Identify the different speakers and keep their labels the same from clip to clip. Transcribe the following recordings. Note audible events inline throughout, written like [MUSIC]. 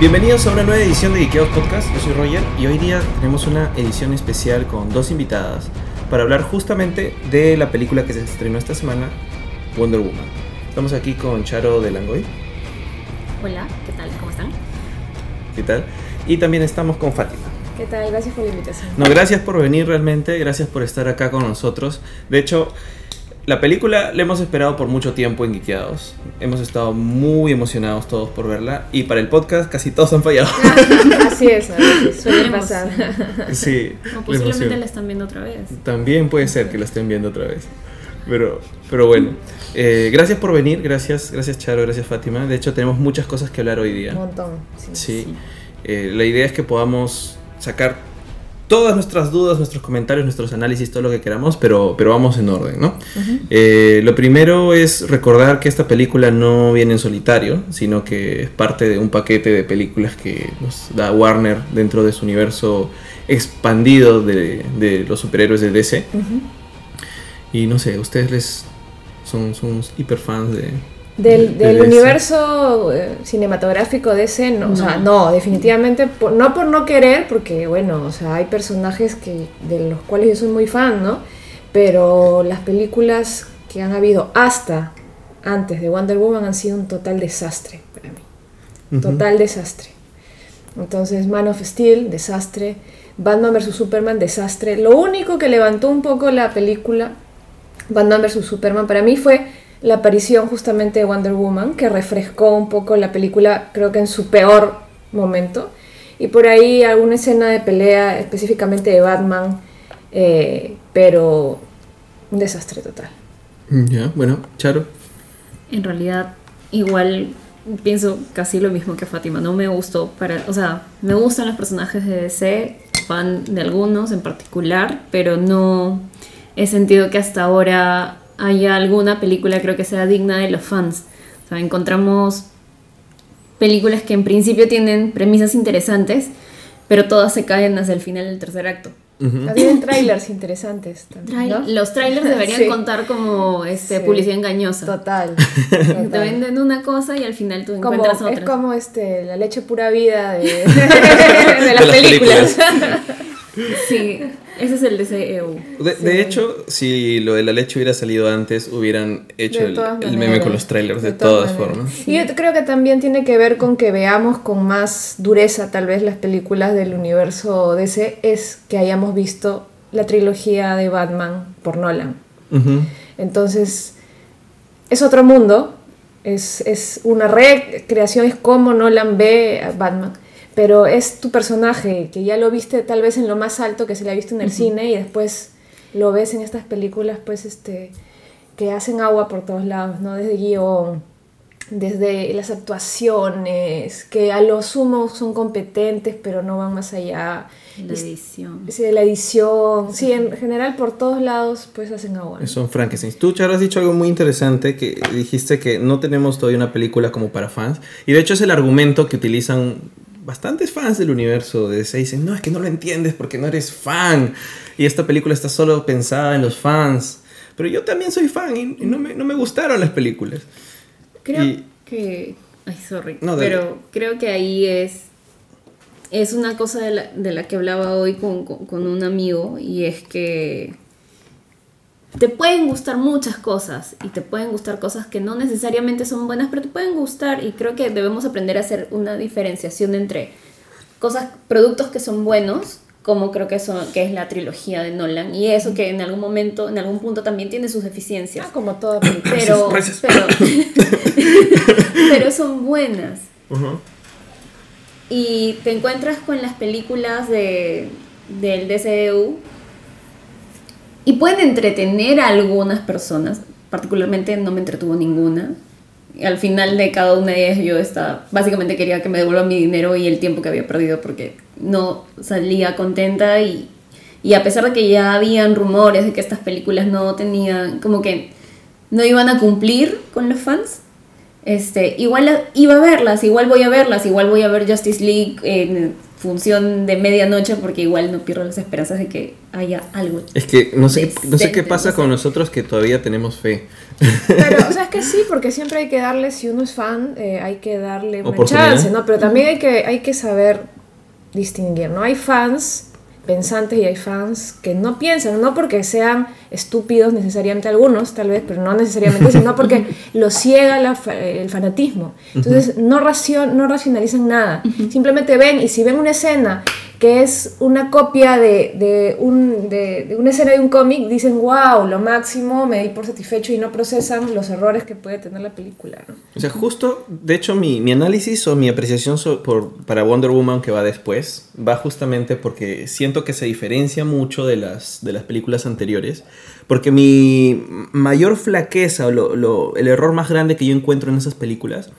Speaker 1: Bienvenidos a una nueva edición de Ikeos Podcast. Yo soy Roger y hoy día tenemos una edición especial con dos invitadas para hablar justamente de la película que se estrenó esta semana, Wonder Woman. Estamos aquí con Charo de Langoy.
Speaker 2: Hola, ¿qué tal? ¿Cómo están?
Speaker 1: ¿Qué tal? Y también estamos con Fátima.
Speaker 3: ¿Qué tal? Gracias por la invitación.
Speaker 1: No, gracias por venir realmente, gracias por estar acá con nosotros. De hecho, la película la hemos esperado por mucho tiempo en Geekeados. Hemos estado muy emocionados todos por verla. Y para el podcast casi todos han fallado. [LAUGHS]
Speaker 3: Así es, [LAUGHS] suele pasar.
Speaker 1: sí.
Speaker 2: O
Speaker 1: la
Speaker 2: posiblemente
Speaker 1: emoción.
Speaker 2: la están viendo otra vez.
Speaker 1: También puede ser que la estén viendo otra vez. Pero, pero bueno, eh, gracias por venir, gracias, gracias Charo, gracias Fátima. De hecho, tenemos muchas cosas que hablar hoy
Speaker 3: Un
Speaker 1: día.
Speaker 3: montón. Sí.
Speaker 1: Sí. Eh, la idea es que podamos sacar todas nuestras dudas, nuestros comentarios, nuestros análisis, todo lo que queramos, pero, pero vamos en orden, ¿no? Eh, lo primero es recordar que esta película no viene en solitario, sino que es parte de un paquete de películas que nos da Warner dentro de su universo expandido de, de los superhéroes de DC. Y no sé, ustedes les son, son hiper fans de...
Speaker 3: Del, universo eh, cinematográfico de ese, no, o sea, no, definitivamente, por- no por no querer, porque bueno, o sea, hay personajes que, de los cuales yo soy muy fan, ¿no? Pero las películas que han habido hasta antes de Wonder Woman han sido un total desastre para mí. Total desastre. Entonces, Man of Steel, desastre. Batman vs. Superman, desastre. Lo único que levantó un poco la película, Batman vs. Superman, para mí fue la aparición justamente de Wonder Woman, que refrescó un poco la película, creo que en su peor momento. Y por ahí alguna escena de pelea, específicamente de Batman, eh, pero un desastre total.
Speaker 1: Ya, bueno, Charo.
Speaker 2: En realidad, igual pienso casi lo mismo que Fátima. No me gustó para. O sea, me gustan los personajes de DC, fan de algunos en particular, pero no he sentido que hasta ahora haya alguna película creo que sea digna de los fans. O sea, encontramos películas que en principio tienen premisas interesantes, pero todas se caen hacia el final del tercer acto.
Speaker 3: Había trailers interesantes también, ¿no?
Speaker 2: Los trailers deberían [LAUGHS]
Speaker 3: Sí.
Speaker 2: contar como este,
Speaker 3: Sí.
Speaker 2: publicidad engañosa. [LAUGHS]
Speaker 3: Total.
Speaker 2: Te venden una cosa y al final tú
Speaker 3: Como,
Speaker 2: encuentras
Speaker 3: es
Speaker 2: otra.
Speaker 3: como este, la leche pura vida de, [LAUGHS] de las
Speaker 1: las
Speaker 3: películas.
Speaker 2: Sí, ese es el DCEU.
Speaker 1: De, de hecho, si lo de la leche hubiera salido antes, hubieran hecho el, meme con los trailers de,
Speaker 3: de
Speaker 1: todas, formas.
Speaker 3: Y yo creo que también tiene que ver con que veamos con más dureza tal vez las películas del universo DC, es que hayamos visto la trilogía de Batman por Nolan. Entonces, es otro mundo, es, es una recreación, es como Nolan ve a Batman, pero es tu personaje que ya lo viste tal vez en lo más alto que se le ha visto en el cine y después lo ves en estas películas pues este que hacen agua por todos lados, ¿no? Desde guion, desde las actuaciones, que a lo sumo son competentes pero no van más allá.
Speaker 2: La edición.
Speaker 3: Sí, la edición, sí, en general por todos lados pues hacen agua. ¿no?
Speaker 1: Son Frankenstein. Tú, Charo, has dicho algo muy interesante, que dijiste que no tenemos todavía una película como para fans. Y de hecho es el argumento que utilizan bastantes fans del universo de DC. Dicen, no, es que no lo entiendes porque no eres fan. Y esta película está solo pensada en los fans. Pero yo también soy fan y, no, me, no me gustaron las películas.
Speaker 2: Creo
Speaker 1: Y-
Speaker 2: que. Ay, sorry.
Speaker 1: No,
Speaker 2: pero creo que ahí es. Es una cosa de la, de la que hablaba hoy con, con- con un amigo y es que te pueden gustar muchas cosas y te pueden gustar cosas que no necesariamente son buenas, pero te pueden gustar y creo que debemos aprender a hacer una diferenciación entre cosas, productos que son buenos, como creo que, son, que es la trilogía de Nolan, y eso que en algún momento, en algún punto también tiene sus deficiencias
Speaker 3: Ah, como toda película.
Speaker 2: pero,
Speaker 1: Gracias.
Speaker 2: pero, [LAUGHS] pero son buenas. Y te encuentras con las películas de, del DCU y pueden entretener a algunas personas. Particularmente no me entretuvo ninguna. Al final de cada una de ellas yo estaba, básicamente quería que me devuelvan mi dinero y el tiempo que había perdido porque no salía contenta y, y a pesar de que ya habían rumores de que estas películas no tenían, como que no iban a cumplir con los fans, este, igual iba a verlas, igual voy a verlas, igual voy a ver Justice League, eh, función de medianoche porque igual no pierdo las esperanzas de que haya algo.
Speaker 1: Es que no sé, no sé qué pasa con nosotros que todavía tenemos fe.
Speaker 3: Pero, [LAUGHS] o sea, es que sí, porque siempre hay que darle, si uno es fan, eh, hay que darle una chance, ¿no? Pero también hay que, hay que saber distinguir, ¿no? Hay fans pensantes y hay fans que no piensan, no porque sean estúpidos necesariamente algunos, tal vez, pero no necesariamente, sino [LAUGHS] porque los ciega la el fanatismo. Entonces, no, racio- no racionalizan nada, simplemente ven y si ven una escena que es una copia de, de un, de, de una escena de un cómic, dicen, wow, lo máximo, me di por satisfecho y no procesan los errores que puede tener la película. ¿no?
Speaker 1: O sea, justo, de hecho, mi, mi análisis o mi apreciación so- por, para Wonder Woman que va después va justamente porque siento que se diferencia mucho de las, de las películas anteriores. Porque mi mayor flaqueza o lo- lo- el error más grande que yo encuentro en esas películas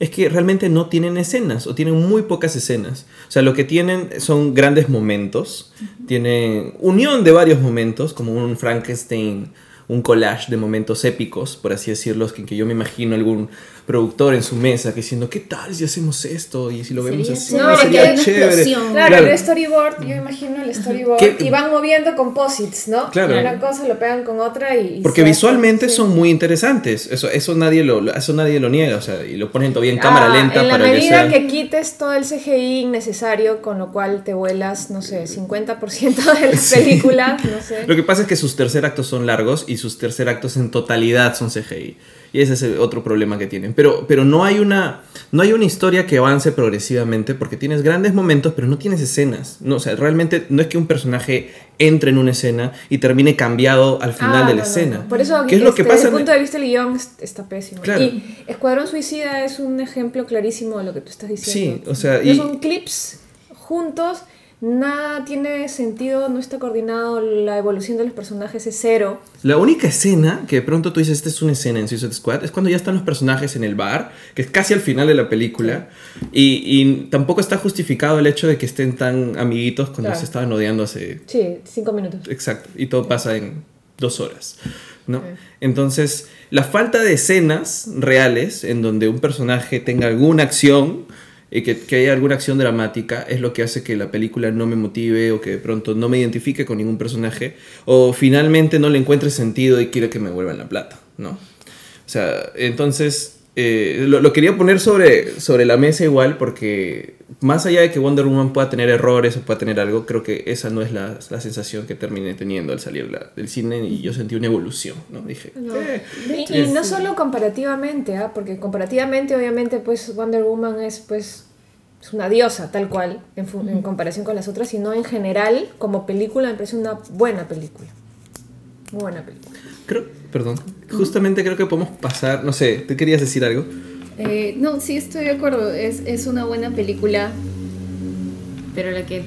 Speaker 1: es que realmente no tienen escenas o tienen muy pocas escenas. O sea, lo que tienen son grandes momentos, tienen unión de varios momentos, como un Frankenstein, un collage de momentos épicos, por así decirlo, que, que yo me imagino algún productor en su mesa que diciendo, ¿qué tal si hacemos esto? Y si lo vemos
Speaker 2: Sería
Speaker 1: así,
Speaker 3: que
Speaker 1: sería
Speaker 2: una
Speaker 1: chévere.
Speaker 3: Claro,
Speaker 1: Claro.
Speaker 3: el storyboard, yo imagino el storyboard,
Speaker 1: ¿Qué?
Speaker 3: y van moviendo composites, ¿no?
Speaker 1: Claro.
Speaker 3: Una cosa lo pegan con otra y...
Speaker 1: Porque
Speaker 3: se hace,
Speaker 1: visualmente
Speaker 3: sí.
Speaker 1: son muy interesantes, eso, eso, nadie lo, eso nadie lo niega, o sea, y lo ponen todavía en cámara
Speaker 3: Ah,
Speaker 1: lenta
Speaker 3: en la
Speaker 1: para que
Speaker 3: medida
Speaker 1: sea...
Speaker 3: que, quites todo el CGI innecesario, con lo cual te vuelas, no sé, 50% de la [LAUGHS]
Speaker 1: Sí.
Speaker 3: película, no sé.
Speaker 1: Lo que pasa es que sus tercer actos son largos y sus tercer actos en totalidad son CGI. Y ese es el otro problema que tienen. Pero, pero no, hay una, no hay una historia que avance progresivamente porque tienes grandes momentos, pero no tienes escenas. No, o sea, realmente no es que un personaje entre en una escena y termine cambiado al final
Speaker 3: Ah,
Speaker 1: de la
Speaker 3: no,
Speaker 1: escena.
Speaker 3: no. Por eso,
Speaker 1: ¿Qué es lo que
Speaker 3: este,
Speaker 1: pasa?
Speaker 3: desde
Speaker 1: en-
Speaker 3: el punto de vista del guion es- está pésimo.
Speaker 1: Claro.
Speaker 3: Y Escuadrón Suicida es un ejemplo clarísimo de lo que tú estás diciendo.
Speaker 1: Sí, o sea, y-
Speaker 3: son clips juntos, nada tiene sentido, no está coordinado, la evolución de los personajes es cero.
Speaker 1: La única escena que de pronto tú dices, esta es una escena en Suicide Squad, es cuando ya están los personajes en el bar, que es casi al final de la película, y, y tampoco está justificado el hecho de que estén tan amiguitos cuando
Speaker 3: Claro.
Speaker 1: se estaban odiando hace
Speaker 3: Sí, cinco minutos.
Speaker 1: Exacto, y todo pasa en dos horas, ¿no? Entonces, la falta de escenas reales en donde un personaje tenga alguna acción y que, que haya alguna acción dramática es lo que hace que la película no me motive o que de pronto no me identifique con ningún personaje o finalmente no le encuentre sentido y quiero que me vuelvan la plata, ¿no? O sea, entonces eh, lo, lo quería poner sobre, sobre la mesa igual porque más allá de que Wonder Woman pueda tener errores o pueda tener algo, creo que esa no es la, la sensación que terminé teniendo al salir la- del cine y yo sentí una evolución, ¿no? Dije,
Speaker 3: No.
Speaker 1: "Eh,
Speaker 3: Y, no solo comparativamente, ¿ah? porque comparativamente obviamente pues Wonder Woman es pues es una diosa tal cual en, en comparación con las otras, sino en general como película me parece una buena película. Muy buena película.
Speaker 1: creo, perdón, justamente creo que podemos pasar, no sé, ¿te querías decir algo?
Speaker 2: Eh, no, sí estoy de acuerdo. Es, es una buena película, pero la que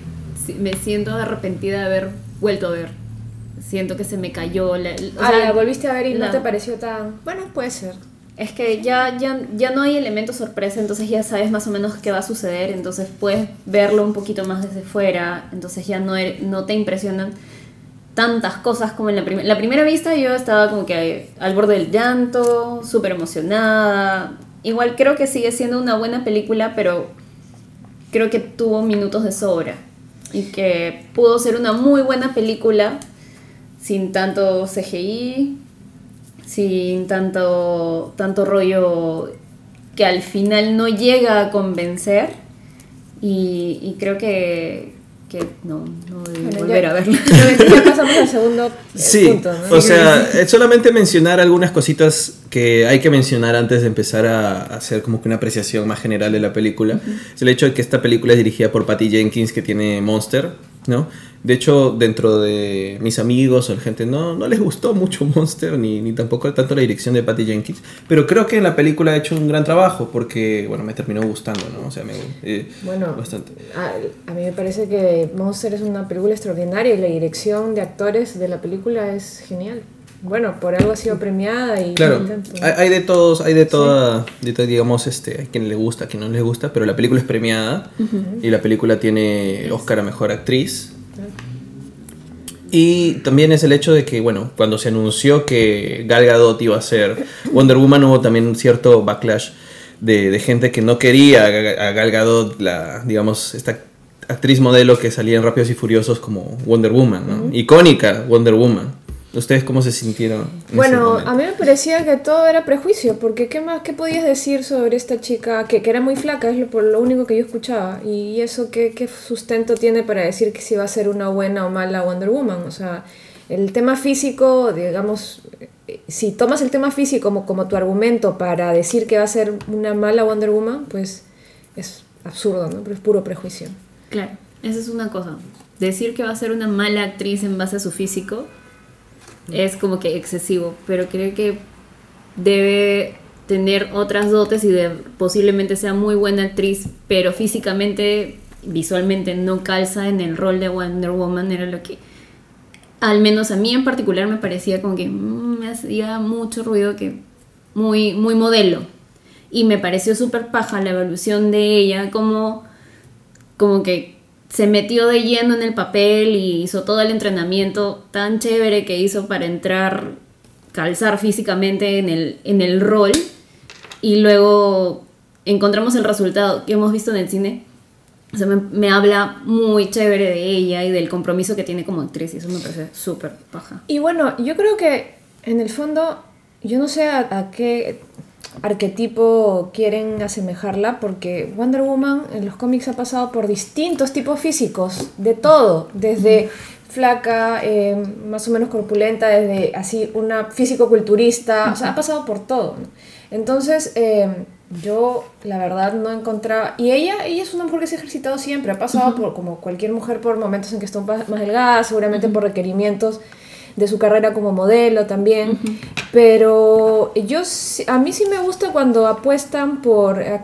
Speaker 2: me siento arrepentida de haber vuelto a ver. Siento que se me cayó. La, o
Speaker 3: ah,
Speaker 2: sea,
Speaker 3: la volviste a ver y no te pareció tan... Bueno, puede ser.
Speaker 2: Es que ya, ya, ya no hay elemento sorpresa, entonces ya sabes más o menos qué va a suceder, entonces puedes verlo un poquito más desde fuera, entonces ya no, er- no te impresionan tantas cosas como en la primera. La primera vista yo estaba como que al borde del llanto, súper emocionada. Igual creo que sigue siendo una buena película, pero creo que tuvo minutos de sobra y que pudo ser una muy buena película sin tanto CGI, sin tanto, tanto rollo que al final no llega a convencer y creo que, que no, no debí
Speaker 3: Bueno,
Speaker 2: volver
Speaker 3: ya-
Speaker 2: a verla. [LAUGHS]
Speaker 3: ya- pasamos al segundo
Speaker 1: Sí,
Speaker 3: punto, ¿no?
Speaker 1: o sea, eh, solamente mencionar algunas cositas que hay que mencionar antes de empezar a hacer como que una apreciación más general de la película. Es el hecho de que esta película es dirigida por Patty Jenkins, que tiene Monster, ¿no? De hecho, dentro de mis amigos o la gente, no, no les gustó mucho [LAUGHS] Monster, ni, ni tampoco tanto la dirección de Patty Jenkins, pero creo que en la película ha hecho un gran trabajo, porque, bueno, me terminó gustando, ¿no? O sea, me... eh,
Speaker 3: Bueno,
Speaker 1: bastante.
Speaker 3: A, a mí me parece que Monster es una película extraordinaria y la dirección de actores de la película es genial. Bueno, por algo ha sido premiada y
Speaker 1: Claro, hay, hay de todos, hay de toda, de todo, digamos, este, a quien le gusta, a quien no le gusta, pero la película es premiada y la película tiene Oscar a Mejor Actriz. Y también es el hecho de que, bueno, cuando se anunció que Gal Gadot iba a ser Wonder Woman, hubo también un cierto backlash de, de gente que no quería a Ga- a Gal Gadot, la, digamos, esta actriz modelo que salía en Rápidos y Furiosos como Wonder Woman, ¿no? Icónica Wonder Woman. ¿Ustedes cómo se sintieron?
Speaker 3: Bueno, a mí me parecía que todo era prejuicio, porque ¿qué más qué podías decir sobre esta chica que, que era muy flaca? Es lo, por lo único que yo escuchaba. Y eso, ¿qué, ¿qué sustento tiene para decir que si va a ser una buena o mala Wonder Woman? O sea, el tema físico, digamos, eh, si tomas el tema físico como, como tu argumento para decir que va a ser una mala Wonder Woman, pues es absurdo, ¿no? Pero es puro prejuicio.
Speaker 2: Claro, esa es una cosa. Decir que va a ser una mala actriz en base a su físico es como que excesivo, pero creo que debe tener otras dotes y de, posiblemente sea muy buena actriz, pero físicamente, visualmente no calza en el rol de Wonder Woman, era lo que al menos a mí en particular me parecía como que mm, me hacía mucho ruido que muy muy modelo. Y me pareció súper paja la evolución de ella como como que se metió de lleno en el papel y hizo todo el entrenamiento tan chévere que hizo para entrar, calzar físicamente en el, en el rol. Y luego encontramos el resultado que hemos visto en el cine. O sea, me, habla muy chévere de ella y del compromiso que tiene como actriz y eso me parece súper paja.
Speaker 3: Y bueno, yo creo que en el fondo, yo no sé a qué arquetipo quieren asemejarla, porque Wonder Woman en los cómics ha pasado por distintos tipos físicos, de todo, desde flaca, eh, más o menos corpulenta, desde así una físico-culturista, o sea, ha pasado por todo. ¿no? Entonces, eh, yo la verdad no encontraba... Y ella, ella es una mujer que se ha ejercitado siempre, ha pasado por, como cualquier mujer, por momentos en que está más delgada, seguramente por requerimientos de su carrera como modelo también. Pero yo, a mí sí me gusta cuando apuestan por ac-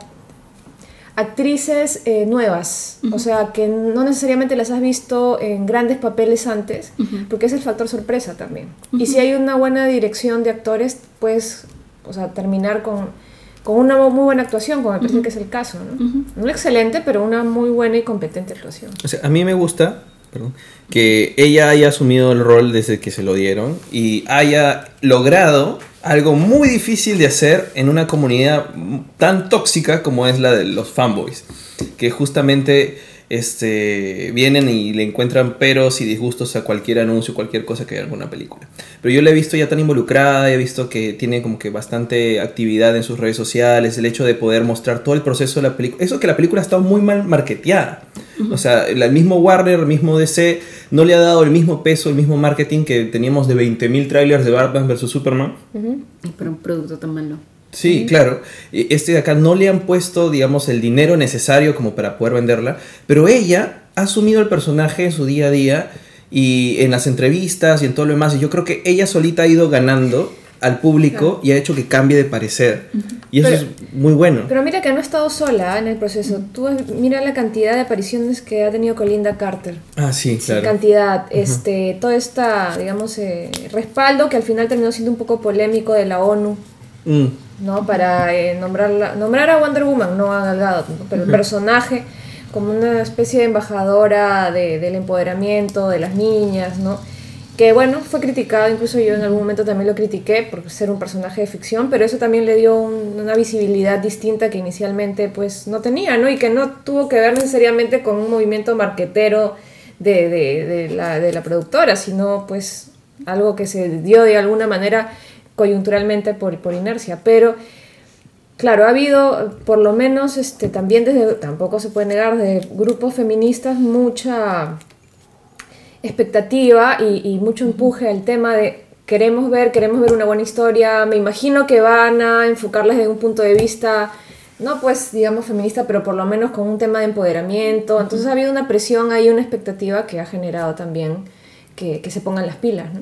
Speaker 3: actrices eh, nuevas, o sea, que no necesariamente las has visto en grandes papeles antes, porque es el factor sorpresa también. Y si hay una buena dirección de actores, pues, o sea, terminar con, con una muy buena actuación, como me parece que es el caso, ¿no? No excelente, pero una muy buena y competente actuación.
Speaker 1: O sea, a mí me gusta que ella haya asumido el rol desde que se lo dieron y haya logrado algo muy difícil de hacer en una comunidad tan tóxica como es la de los fanboys, que justamente este, vienen y le encuentran peros y disgustos a cualquier anuncio, cualquier cosa que haya en alguna película. Pero yo la he visto ya tan involucrada, he visto que tiene como que bastante actividad en sus redes sociales, el hecho de poder mostrar todo el proceso de la película. Eso que la película ha estado muy mal marketeada. O sea, el mismo Warner, el mismo DC, no le ha dado el mismo peso, el mismo marketing que teníamos de 20.000 trailers de Batman vs. Superman.
Speaker 2: Ay, Pero un producto tan malo.
Speaker 1: Sí, claro. Y Este de acá no le han puesto, digamos, el dinero necesario como para poder venderla, pero ella ha asumido el personaje en su día a día y en las entrevistas y en todo lo demás. Y yo creo que ella solita ha ido ganando al público y ha hecho que cambie de parecer. Y eso
Speaker 3: Pero-
Speaker 1: es muy bueno.
Speaker 3: Pero mira que no ha estado sola en el proceso. Tú mira la cantidad de apariciones que ha tenido Colinda Carter.
Speaker 1: ah, sí, claro.
Speaker 3: cantidad, este, todo esta, digamos, eh, respaldo que al final terminó siendo un poco polémico de la ONU,
Speaker 1: Mm,
Speaker 3: ¿no? Para eh, nombrarla, nombrar a Wonder Woman, no a Gal Gadot, ¿no? pero el personaje como una especie de embajadora de- del empoderamiento de las niñas, ¿no? Que bueno, fue criticado, incluso yo en algún momento también lo critiqué por ser un personaje de ficción, pero eso también le dio un- una visibilidad distinta que inicialmente pues no tenía, ¿no? Y que no tuvo que ver necesariamente con un movimiento marquetero de, de- de la, de la productora, sino pues algo que se dio de alguna manera coyunturalmente por, por inercia, pero claro, ha habido por lo menos este, también desde, tampoco se puede negar, de grupos feministas mucha expectativa y, y mucho empuje al tema de queremos ver, queremos ver una buena historia, me imagino que van a enfocarlas desde un punto de vista, no pues digamos feminista, pero por lo menos con un tema de empoderamiento, entonces ha habido una presión ahí, una expectativa que ha generado también que, que se pongan las pilas, ¿no?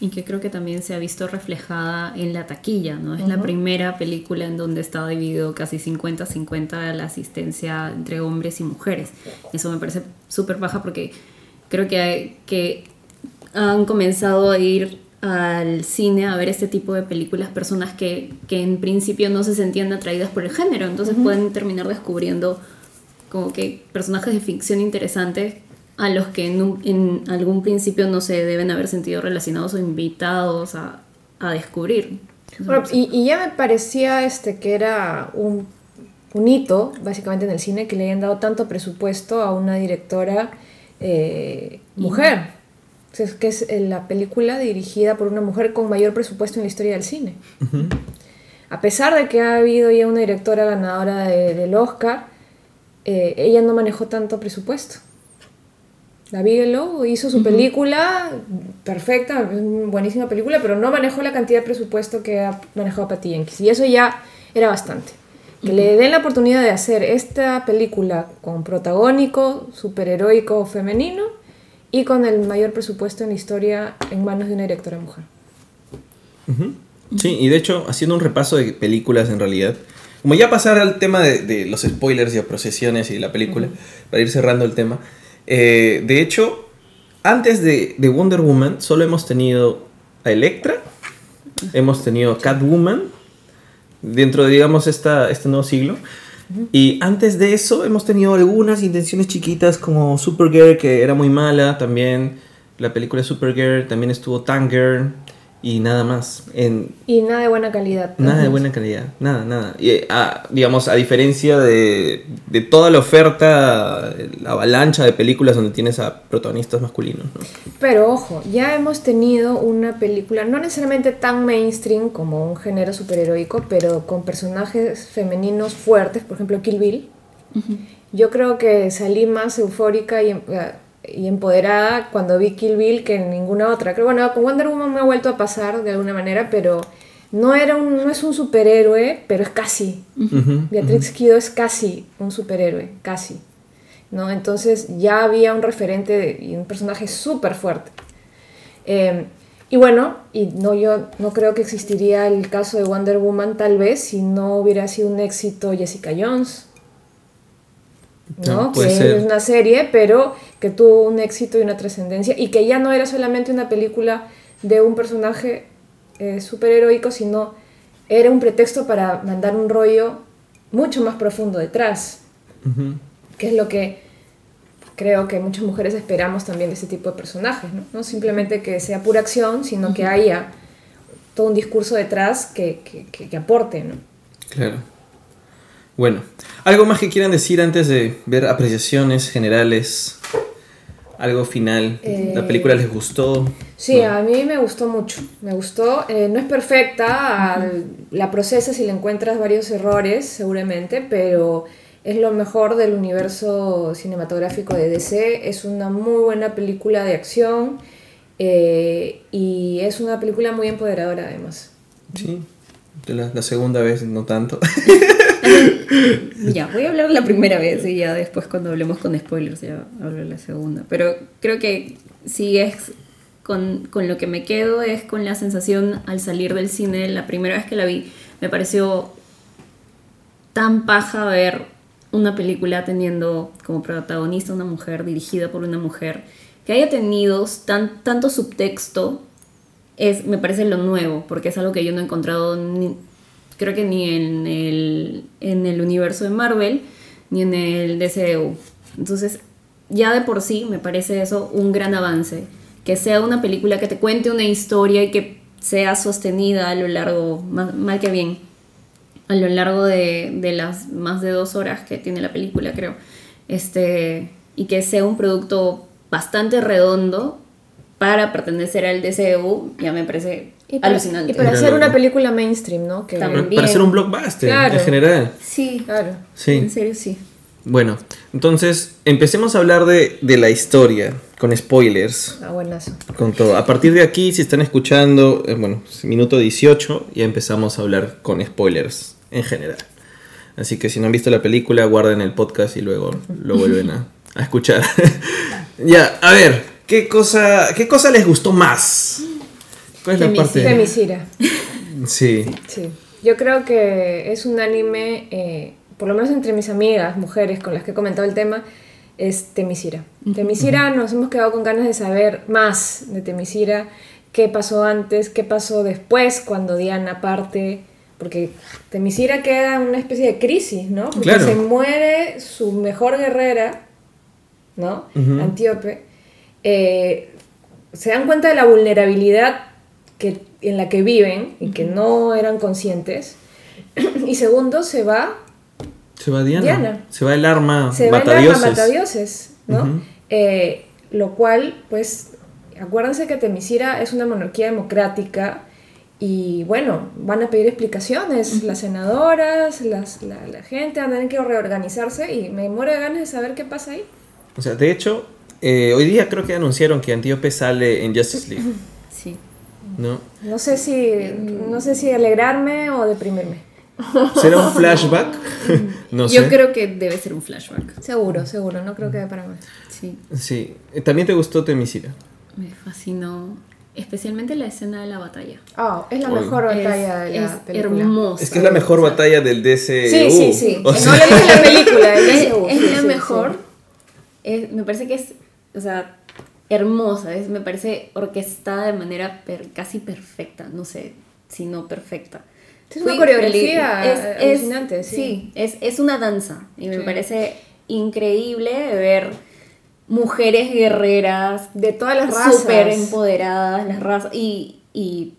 Speaker 2: Y que creo que también se ha visto reflejada en la taquilla, ¿no? Es la primera película en donde está dividido casi 50-50 la asistencia entre hombres y mujeres. Eso me parece súper baja porque creo que, hay- que han comenzado a ir al cine a ver este tipo de películas personas que, que en principio no se sentían atraídas por el género, entonces pueden terminar descubriendo como que personajes de ficción interesantes a los que en, un- en algún principio no se deben haber sentido relacionados o invitados a, a descubrir.
Speaker 3: Bueno, y, y ya me parecía este, que era un un hito, básicamente, en el cine, que le hayan dado tanto presupuesto a una directora eh, mujer. O sea, es que es eh, la película dirigida por una mujer con mayor presupuesto en la historia del cine. A pesar de que ha habido ya una directora ganadora de- del Oscar, eh, ella no manejó tanto presupuesto. La Bigelow hizo su película perfecta, es una buenísima película, pero no manejó la cantidad de presupuesto que ha manejado Patty Jenkins. Y eso ya era bastante. Que le den la oportunidad de hacer esta película con protagónico, superheroico femenino y con el mayor presupuesto en la historia en manos de una directora mujer.
Speaker 1: Sí, y de hecho, haciendo un repaso de películas en realidad, como ya pasar al tema de, de los spoilers y procesiones y la película, para ir cerrando el tema, eh, de hecho, antes de, de Wonder Woman solo hemos tenido a Electra, hemos tenido a Catwoman, dentro de, digamos, esta, este nuevo siglo. Y antes de eso hemos tenido algunas intenciones chiquitas como Supergirl, que era muy mala también. La película Supergirl también estuvo Tanger y nada más. En,
Speaker 3: Y nada de buena calidad.
Speaker 1: Nada de buena calidad, nada, nada. Y, ah, digamos, a diferencia de, de toda la oferta, la avalancha de películas donde tienes a protagonistas masculinos, ¿no?
Speaker 3: Pero ojo, ya hemos tenido una película, no necesariamente tan mainstream como un género superheroico, pero con personajes femeninos fuertes, por ejemplo Kill Bill. Yo creo que salí más eufórica y, y empoderada cuando vi Kill Bill que en ninguna otra. Creo, bueno, con Wonder Woman me ha vuelto a pasar de alguna manera, pero no, era un, no es un superhéroe, pero es casi.
Speaker 1: Ujú,
Speaker 3: Beatrix Kido es casi un superhéroe, casi. ¿no? Entonces ya había un referente de- y un personaje súper fuerte. Eh, y bueno, y no, yo no creo que existiría el caso de Wonder Woman tal vez si no hubiera sido un éxito Jessica Jones. ¿No? que
Speaker 1: ser.
Speaker 3: es una serie, pero que tuvo un éxito y una trascendencia y que ya no era solamente una película de un personaje eh, superheroico, sino era un pretexto para mandar un rollo mucho más profundo detrás, que es lo que creo que muchas mujeres esperamos también de este tipo de personajes, ¿no? No simplemente que sea pura acción, sino que haya todo un discurso detrás que, que, que- que aporte, ¿no?
Speaker 1: Claro. Bueno, ¿algo más que quieran decir antes de ver apreciaciones generales? ¿Algo final? ¿La
Speaker 3: Eh,
Speaker 1: película les gustó?
Speaker 3: Sí,
Speaker 1: No.
Speaker 3: a mí me gustó mucho, me gustó. Eh, no es perfecta, al- la procesas y le encuentras varios errores seguramente, pero es lo mejor del universo cinematográfico de DC. Es una muy buena película de acción eh, y es una película muy empoderadora además.
Speaker 1: Sí, la, la segunda vez no tanto. [LAUGHS]
Speaker 2: Ya, voy a hablar la primera vez y ya después cuando hablemos con spoilers ya hablo la segunda. Pero creo que sí es con, con lo que me quedo es con la sensación al salir del cine, la primera vez que la vi, me pareció tan paja ver una película teniendo como protagonista una mujer, dirigida por una mujer, que haya tenido tan, tanto subtexto, es, me parece lo nuevo, porque es algo que yo no he encontrado ni- creo que ni en el, en el universo de Marvel, ni en el DCU. Entonces, ya de por sí me parece eso un gran avance. Que sea una película que te cuente una historia y que sea sostenida a lo largo, mal, mal que bien, a lo largo de, de las más de dos horas que tiene la película, creo. Este, y que sea un producto bastante redondo para pertenecer al DCU, ya me parece
Speaker 3: Y para,
Speaker 2: alucinante.
Speaker 3: y para
Speaker 1: Era
Speaker 3: hacer una película mainstream, ¿no? Que,
Speaker 2: También.
Speaker 1: Para ser un blockbuster
Speaker 3: Claro.
Speaker 1: en general.
Speaker 2: Sí,
Speaker 3: Claro.
Speaker 1: Sí.
Speaker 2: en serio sí.
Speaker 1: Bueno, entonces empecemos a hablar de, de la historia, con spoilers,
Speaker 3: Ah, buenazo.
Speaker 1: con todo. A partir de aquí, si están escuchando, eh, bueno, minuto 18, ya empezamos a hablar con spoilers en general. Así que si no han visto la película, guarden el podcast y luego lo vuelven a, a escuchar. [LAUGHS] ya, a ver, ¿qué cosa, ¿qué cosa les gustó más? ¿Cuál es la parte?
Speaker 3: Femisira.
Speaker 1: Sí.
Speaker 3: Sí, yo creo que es un anime, eh, por lo menos entre mis amigas, mujeres con las que he comentado el tema, es Temisira. Temisira nos hemos quedado con ganas de saber más de Temisira, qué pasó antes, qué pasó después cuando Diana parte, porque Temisira queda en una especie de crisis, ¿no? Porque
Speaker 1: Claro.
Speaker 3: se muere su mejor guerrera, ¿no? Antíope. Eh, se dan cuenta de la vulnerabilidad que, en la que viven y que no eran conscientes. [CLEARS THROAT] Y segundo, se va
Speaker 1: Se va Diana.
Speaker 3: Diana.
Speaker 1: Se va el arma
Speaker 3: se va el
Speaker 1: matadioses.
Speaker 3: arma matadioses, ¿no?
Speaker 1: Ujú.
Speaker 3: Eh, lo cual, pues, acuérdense que Temisira es una monarquía democrática y bueno, van a pedir explicaciones las senadoras, las, la, la gente, van a tener que reorganizarse y me muero de ganas de saber qué pasa ahí.
Speaker 1: O sea, de hecho, eh, hoy día creo que anunciaron que Antíope sale en Justice League. [LAUGHS] ¿no?
Speaker 3: No sé si, no sé si alegrarme o deprimirme.
Speaker 1: ¿Será un flashback? [LAUGHS] no sé.
Speaker 2: Yo creo que debe ser un flashback.
Speaker 3: Seguro, seguro, no creo que dé para más.
Speaker 2: Sí.
Speaker 1: Sí. Eh, ¿También te gustó Temisira?
Speaker 2: Me fascinó. Especialmente la escena de la batalla.
Speaker 3: Ah, es la
Speaker 1: Oye.
Speaker 3: mejor batalla
Speaker 2: es,
Speaker 3: de la
Speaker 2: es
Speaker 3: película.
Speaker 2: hermosa.
Speaker 1: Es que es la mejor batalla del DCU.
Speaker 3: Sí, sí, sí.
Speaker 1: O
Speaker 3: no
Speaker 1: sea,
Speaker 3: le dije la película,
Speaker 2: es,
Speaker 3: DCU,
Speaker 2: es
Speaker 3: sí,
Speaker 2: la
Speaker 3: sí,
Speaker 2: mejor.
Speaker 3: sí.
Speaker 2: Es- me parece que es, o sea, hermosa. Es, me parece orquestada de manera per- casi perfecta. No sé si no perfecta.
Speaker 3: Es una
Speaker 2: Fui
Speaker 3: coreografía.
Speaker 2: Es- es-
Speaker 3: alucinante, sí.
Speaker 2: es, es una danza. Y me
Speaker 3: Sí.
Speaker 2: parece increíble ver mujeres guerreras
Speaker 3: De todas las razas.
Speaker 2: súper empoderadas, las razas, y, y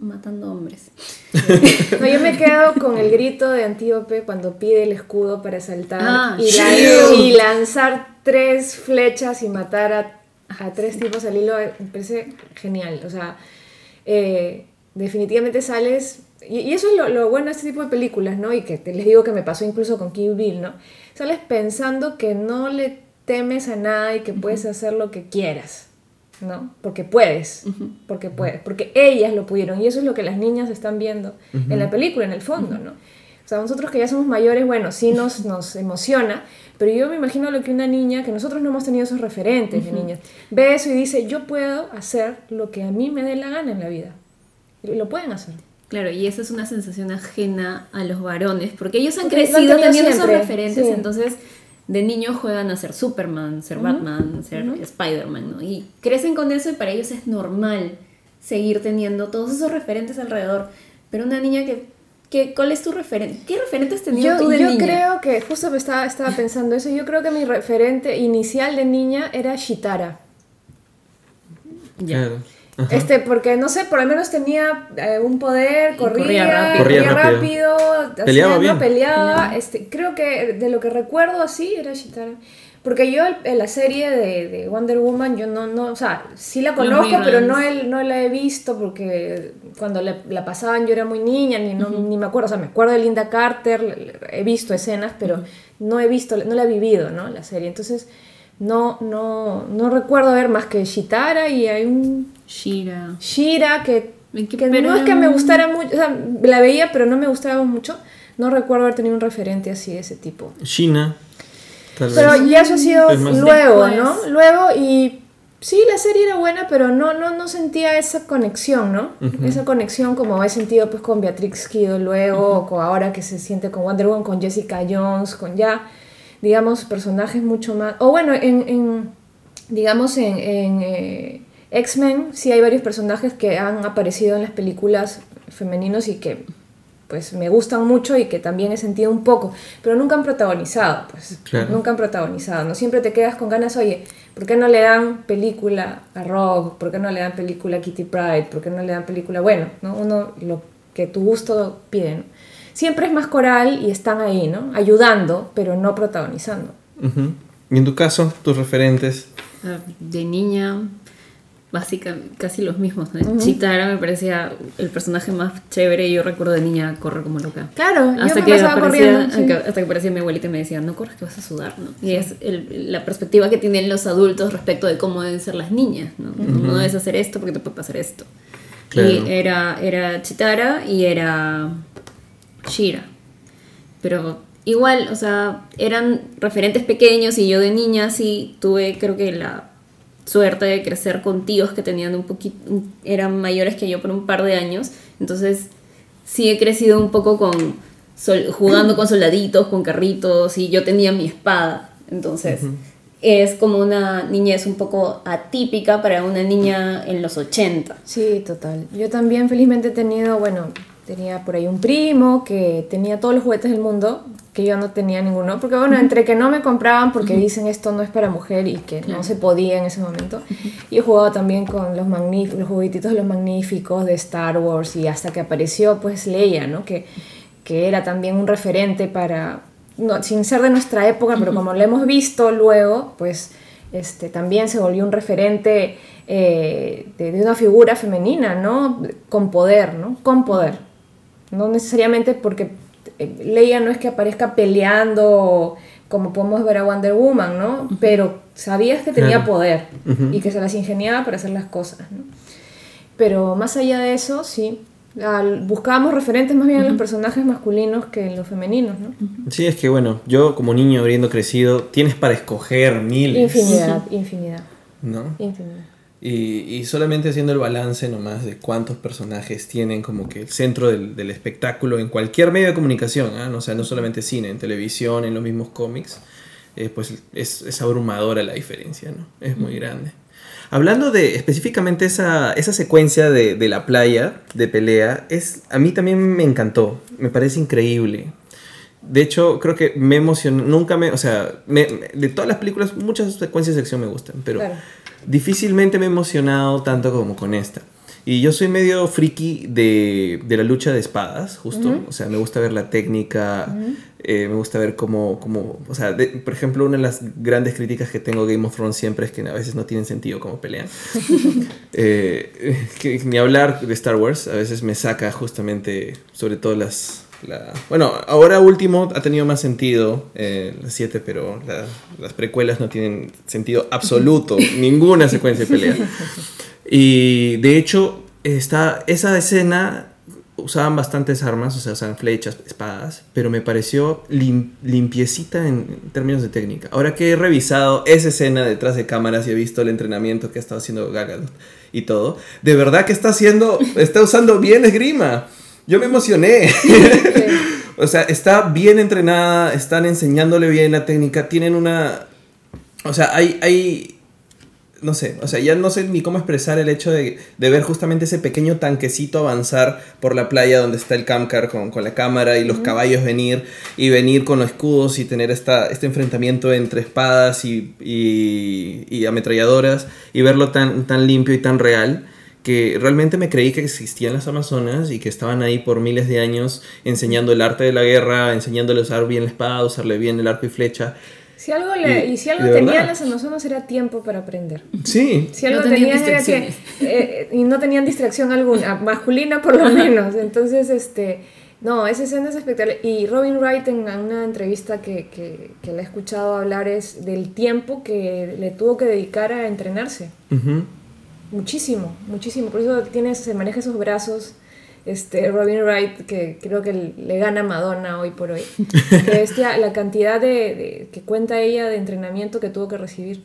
Speaker 2: matando hombres. [LAUGHS]
Speaker 3: No, yo me quedo con el grito de Antíope cuando pide el escudo para saltar
Speaker 2: Ah,
Speaker 3: y, la- y lanzar tres flechas y matar a, a tres tipos al hilo. eh, Me parece genial. O sea, eh, definitivamente sales. Y, y eso es lo, lo bueno de este tipo de películas, ¿no? Y que te- les digo que me pasó incluso con Kill Bill, ¿no? Sales pensando que no le temes a nada y que puedes hacer lo que quieras. ¿no? Porque puedes, porque puedes, porque ellas lo pudieron y eso es lo que las niñas están viendo en la película, en el fondo, ¿no? O sea, nosotros que ya somos mayores, bueno, sí nos, [LAUGHS] nos emociona, pero yo me imagino lo que una niña, que nosotros no hemos tenido esos referentes de niñas, ve eso y dice, yo puedo hacer lo que a mí me dé la gana en la vida. Y lo pueden hacer.
Speaker 2: Claro, y esa es una sensación ajena a los varones, porque ellos han
Speaker 3: Porque han
Speaker 2: crecido teniendo esos referentes,
Speaker 3: sí.
Speaker 2: entonces de niños juegan a ser Superman, ser Batman, ser Spider-Man, ¿no? Y crecen con eso y para ellos es normal seguir teniendo todos esos referentes alrededor. Pero una niña que, que ¿cuál es tu referente? ¿Qué referentes tenías tú
Speaker 3: Yo,
Speaker 2: de
Speaker 3: yo
Speaker 2: niña?
Speaker 3: creo que, justo me estaba, estaba pensando eso, yo creo que mi referente inicial de niña era Shitara.
Speaker 2: Ya.
Speaker 1: Ajá.
Speaker 3: Este, porque no sé, por lo menos tenía eh, un poder, corría,
Speaker 2: corría rápido.
Speaker 3: corría rápido, hacía,
Speaker 1: Peleaba
Speaker 3: peleaba. Este, creo que de lo que recuerdo así era Shitara. Porque yo el- en la serie de, de Wonder Woman, yo no, no, o sea, sí la conozco, pero no, el- no la he visto porque cuando la, la pasaban yo era muy niña, ni, no, ni me acuerdo, o sea, me acuerdo de Linda Carter, he visto escenas, pero no he visto, no la he vivido, ¿no? La serie. Entonces, no, no, no recuerdo ver más que Shitara y hay un
Speaker 2: Shira.
Speaker 3: Shira, que,
Speaker 2: pero
Speaker 3: no es que me gustara mucho, o sea, la veía, pero no me gustaba mucho. No recuerdo haber tenido un referente así de ese tipo.
Speaker 1: China. Tal
Speaker 3: Pero
Speaker 1: vez.
Speaker 3: ya eso ha sido
Speaker 1: Es
Speaker 3: luego,
Speaker 2: Después.
Speaker 3: ¿no? Luego y sí, la serie era buena, pero no, no, no sentía esa conexión, ¿no? Esa conexión como he sentido pues con Beatrix Kido luego, o con ahora que se siente con Wonder Woman, con Jessica Jones, con ya, digamos, personajes mucho más... O bueno, en, en digamos, en, en, eh, X-Men sí hay varios personajes que han aparecido en las películas femeninos y que pues me gustan mucho y que también he sentido un poco, pero nunca han protagonizado, pues.
Speaker 1: Claro.
Speaker 3: Nunca han protagonizado, ¿no? Siempre te quedas con ganas, oye, ¿por qué no le dan película a Rogue? ¿Por qué no le dan película a Kitty Pride? ¿Por qué no le dan película? Bueno, ¿no? Uno, lo que tu gusto pide, ¿no? Siempre es más coral y están ahí, ¿no? Ayudando, pero no protagonizando.
Speaker 1: Ujú. Y en tu caso, tus referentes.
Speaker 2: Ah, De niña, básicamente casi los mismos. ¿no? Chitara me parecía el personaje más chévere y yo recuerdo de niña correr como loca.
Speaker 3: Claro,
Speaker 2: hasta
Speaker 3: yo me
Speaker 2: que
Speaker 3: pasaba
Speaker 2: aparecía,
Speaker 3: corriendo. sí.
Speaker 2: hasta que aparecía mi abuelita y me decía, no corres que vas a sudar, ¿no? Y es el- la perspectiva que tienen los adultos respecto de cómo deben ser las niñas, ¿no? No debes hacer esto porque te puede pasar esto.
Speaker 1: Claro.
Speaker 2: Y era, era Chitara y era Shira. Pero igual, o sea, eran referentes pequeños y yo de niña sí tuve, creo que la suerte de crecer con tíos que tenían un poquito, eran mayores que yo por un par de años. Entonces, sí he crecido un poco con, sol- jugando con soldaditos, con carritos y yo tenía mi espada. Entonces, es como una niñez un poco atípica para una niña en los 80.
Speaker 3: Sí, total. Yo también felizmente he tenido, bueno, tenía por ahí un primo que tenía todos los juguetes del mundo, que yo no tenía ninguno, porque bueno, entre que no me compraban porque dicen esto no es para mujer y que no se podía en ese momento. Y he jugado también con los, los juguetitos de los magníficos de Star Wars y hasta que apareció pues Leia, ¿no? Que, que era también un referente para no, sin ser de nuestra época, pero como lo hemos visto luego, pues este, también se volvió un referente eh, de, de una figura femenina, ¿no? Con poder, ¿no? Con poder. No necesariamente porque eh, Leia no es que aparezca peleando como podemos ver a Wonder Woman, ¿no? Pero sabías que tenía poder y que se las ingeniaba para hacer las cosas, ¿no? Pero más allá de eso, sí, al- buscábamos referentes más bien en los personajes masculinos que en los femeninos, ¿no?
Speaker 1: Sí, es que bueno, yo como niño habiendo crecido, tienes para escoger miles.
Speaker 3: Infinidad, infinidad,
Speaker 1: ¿No?
Speaker 3: infinidad.
Speaker 1: Y, y solamente haciendo el balance nomás de cuántos personajes tienen como que el centro del, del espectáculo en cualquier medio de comunicación. No, o sea, no solamente cine, en televisión, en los mismos cómics, eh, pues es, es abrumadora la diferencia, ¿no? Es muy grande. Hablando de específicamente esa, esa secuencia de, de la playa, de pelea, es, a mí también me encantó, me parece increíble. De hecho, creo que me emocionó, nunca me, o sea, me- me- de todas las películas, muchas secuencias de acción me gustan, pero
Speaker 3: Claro.
Speaker 1: Difícilmente me he emocionado tanto como con esta. Y yo soy medio friki de, de la lucha de espadas, justo. O sea, me gusta ver la técnica, eh, me gusta ver cómo, cómo o sea, de- por ejemplo, una de las grandes críticas que tengo Game of Thrones siempre es que a veces no tienen sentido cómo pelean. [LAUGHS] Eh, [LAUGHS] que ni hablar de Star Wars, a veces me saca justamente, sobre todo las... la- bueno, ahora último ha tenido más sentido, eh, las 7, pero la- las precuelas no tienen sentido absoluto, [LAUGHS] ninguna secuencia de pelea. Y de hecho, está, esa escena usaban bastantes armas, o sea, usaban flechas, espadas, pero me pareció lim- limpiecita en términos de técnica. Ahora que he revisado esa escena detrás de cámaras y he visto el entrenamiento que ha estado haciendo Gal Gadot y todo, de verdad que está haciendo, está usando bien esgrima. Yo me emocioné. [LAUGHS] o sea, está bien entrenada, están enseñándole bien la técnica, tienen una... O sea, hay, hay no sé, o sea, ya no sé ni cómo expresar el hecho de, de ver justamente ese pequeño tanquecito avanzar por la playa donde está el Camcar con, con la cámara y los caballos venir y venir con los escudos y tener esta, este enfrentamiento entre espadas y, y, y ametralladoras y verlo tan, tan limpio y tan real que realmente me creí que existían las Amazonas y que estaban ahí por miles de años enseñando el arte de la guerra, enseñándole a usar bien la espada, usarle bien el arco y flecha.
Speaker 3: Si algo le-
Speaker 1: Y-
Speaker 3: y, si algo tenían las Amazonas era tiempo para aprender.
Speaker 1: Sí,
Speaker 3: Si algo
Speaker 2: No tenían
Speaker 3: tenían era que, eh, y no tenían distracción alguna, masculina por lo menos. Entonces, este, no, esa escena es espectacular. Y Robin Wright en una entrevista que, que, que la he escuchado hablar es del tiempo que le tuvo que dedicar a entrenarse.
Speaker 1: Ujú.
Speaker 3: Muchísimo, muchísimo. Por eso tiene, se maneja esos brazos. Este, Robin Wright, que creo que le gana a Madonna hoy por hoy. [LAUGHS] Que es la cantidad de, de- que cuenta ella de entrenamiento que tuvo que recibir.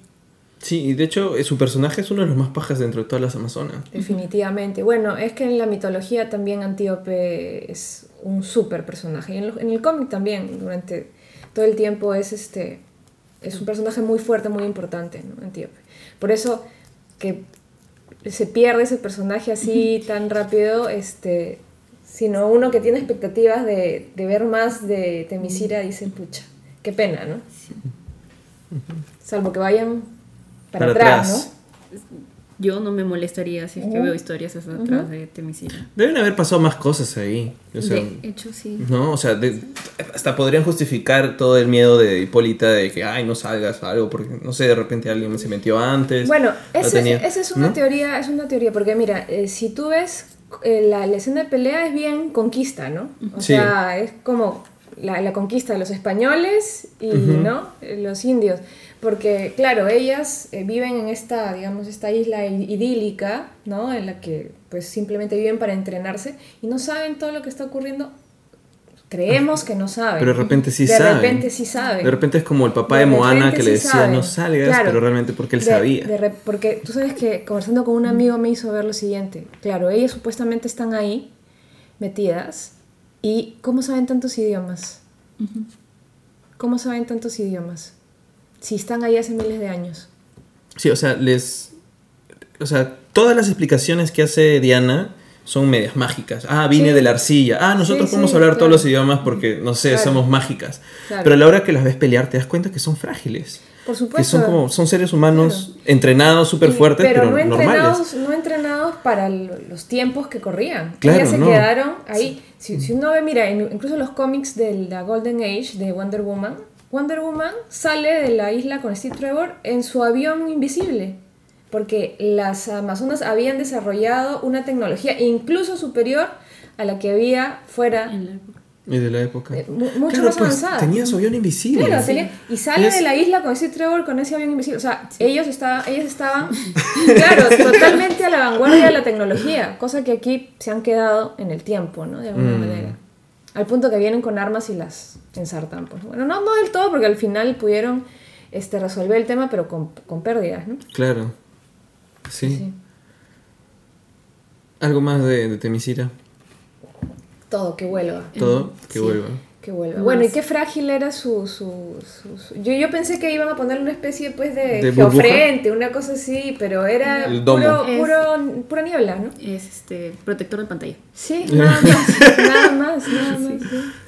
Speaker 1: Sí, y de hecho eh, su personaje es uno de los más pajas dentro de todas las Amazonas.
Speaker 3: Definitivamente. Bueno, es que en la mitología también Antíope es un súper personaje. Y en, lo- en el cómic también, durante todo el tiempo es este es un personaje muy fuerte, muy importante, ¿no? Antíope. Por eso que se pierde ese personaje así tan rápido, este, sino uno que tiene expectativas de, de ver más de Temisira dice, pucha, qué pena, ¿no? Salvo que vayan para,
Speaker 1: Para
Speaker 3: atrás,
Speaker 1: atrás.
Speaker 3: ¿no?
Speaker 2: Yo no me molestaría si es que veo historias atrás de Temisira.
Speaker 1: Deben haber pasado más cosas ahí. O sea,
Speaker 2: de hecho, sí.
Speaker 1: ¿no? O sea, de- hasta podrían justificar todo el miedo de Hipólita de que, ay, no salgas o algo, porque, no sé, de repente alguien se metió antes.
Speaker 3: Bueno,
Speaker 1: lo
Speaker 3: ese-
Speaker 1: tenía,
Speaker 3: esa es una
Speaker 1: ¿no?
Speaker 3: teoría, es una teoría, porque mira, eh, si tú ves eh, la, la escena de pelea es bien conquista, ¿no? O
Speaker 1: Sí.
Speaker 3: sea, es como la, la conquista de los españoles y. ¿no? Eh, los indios. Porque, claro, ellas eh, viven en esta, digamos, esta isla idílica, ¿no? En la que pues simplemente viven para entrenarse y no saben todo lo que está ocurriendo. Creemos que no saben.
Speaker 1: Pero de repente sí
Speaker 3: de
Speaker 1: saben.
Speaker 3: repente sí saben.
Speaker 1: De repente es como el papá de,
Speaker 3: De
Speaker 1: Moana que le
Speaker 3: sí
Speaker 1: decía,
Speaker 3: saben.
Speaker 1: no salgas,
Speaker 3: Claro.
Speaker 1: pero realmente porque él
Speaker 3: De-
Speaker 1: sabía.
Speaker 3: de porque tú sabes que conversando con un amigo me hizo ver lo siguiente. Claro, ellas supuestamente están ahí, metidas, y ¿cómo saben tantos idiomas? ¿Cómo saben tantos idiomas? Si están ahí hace miles de años.
Speaker 1: Sí, o sea, les. O sea, todas las explicaciones que hace Diana son medias mágicas. Ah, vine
Speaker 3: Sí.
Speaker 1: de la arcilla. Ah, nosotros
Speaker 3: Sí,
Speaker 1: podemos
Speaker 3: sí,
Speaker 1: hablar
Speaker 3: claro.
Speaker 1: todos los idiomas porque, no sé,
Speaker 3: Claro.
Speaker 1: somos mágicas.
Speaker 3: Claro.
Speaker 1: Pero a la hora que las ves pelear, te das cuenta que son frágiles.
Speaker 3: Por
Speaker 1: Que
Speaker 3: supuesto.
Speaker 1: son como, son seres humanos entrenados, súper fuertes, pero,
Speaker 3: no entrenados,
Speaker 1: normales.
Speaker 3: no entrenados para los tiempos que corrían.
Speaker 1: Claro,
Speaker 3: Ellas se
Speaker 1: no.
Speaker 3: quedaron ahí. Si, si uno ve, mira, incluso los cómics de la Golden Age de Wonder Woman, Wonder Woman sale de la isla con Steve Trevor en su avión invisible. Porque las Amazonas habían desarrollado una tecnología incluso superior a la que había fuera,
Speaker 2: En la época.
Speaker 1: Y de la época.
Speaker 3: eh, mu- mucho
Speaker 1: Claro,
Speaker 3: más
Speaker 1: pues,
Speaker 3: avanzada.
Speaker 1: Tenía su avión invisible.
Speaker 3: Claro, tenía- y sale
Speaker 1: Es-
Speaker 3: de la isla con Steve Trevor con ese avión invisible. O sea, ellos estaban, ellas [LAUGHS] estaban, claro, totalmente a la vanguardia de la tecnología, cosa que aquí se han quedado en el tiempo, ¿no? De alguna
Speaker 1: Mm.
Speaker 3: manera. Al punto que vienen con armas y las ensartan. Pues. Bueno, no, no del todo, porque al final pudieron este, resolver el tema, pero con, con pérdidas, ¿no?
Speaker 1: Claro. Sí.
Speaker 3: Sí.
Speaker 1: Algo más de, de Temisira.
Speaker 3: Todo, que vuelva.
Speaker 1: Todo, que
Speaker 2: Sí.
Speaker 1: vuelva.
Speaker 3: Que vuelva. Bueno, y qué frágil era su... su, su- su- Yo, yo pensé que iban a poner una especie pues de,
Speaker 1: ¿De
Speaker 3: geofrente, una cosa así, pero era
Speaker 1: El domo.
Speaker 3: puro,
Speaker 2: Es-
Speaker 3: puro, pura niebla, ¿no?
Speaker 2: Es este protector de pantalla.
Speaker 3: Sí, [LAUGHS] nada más, nada más, nada más.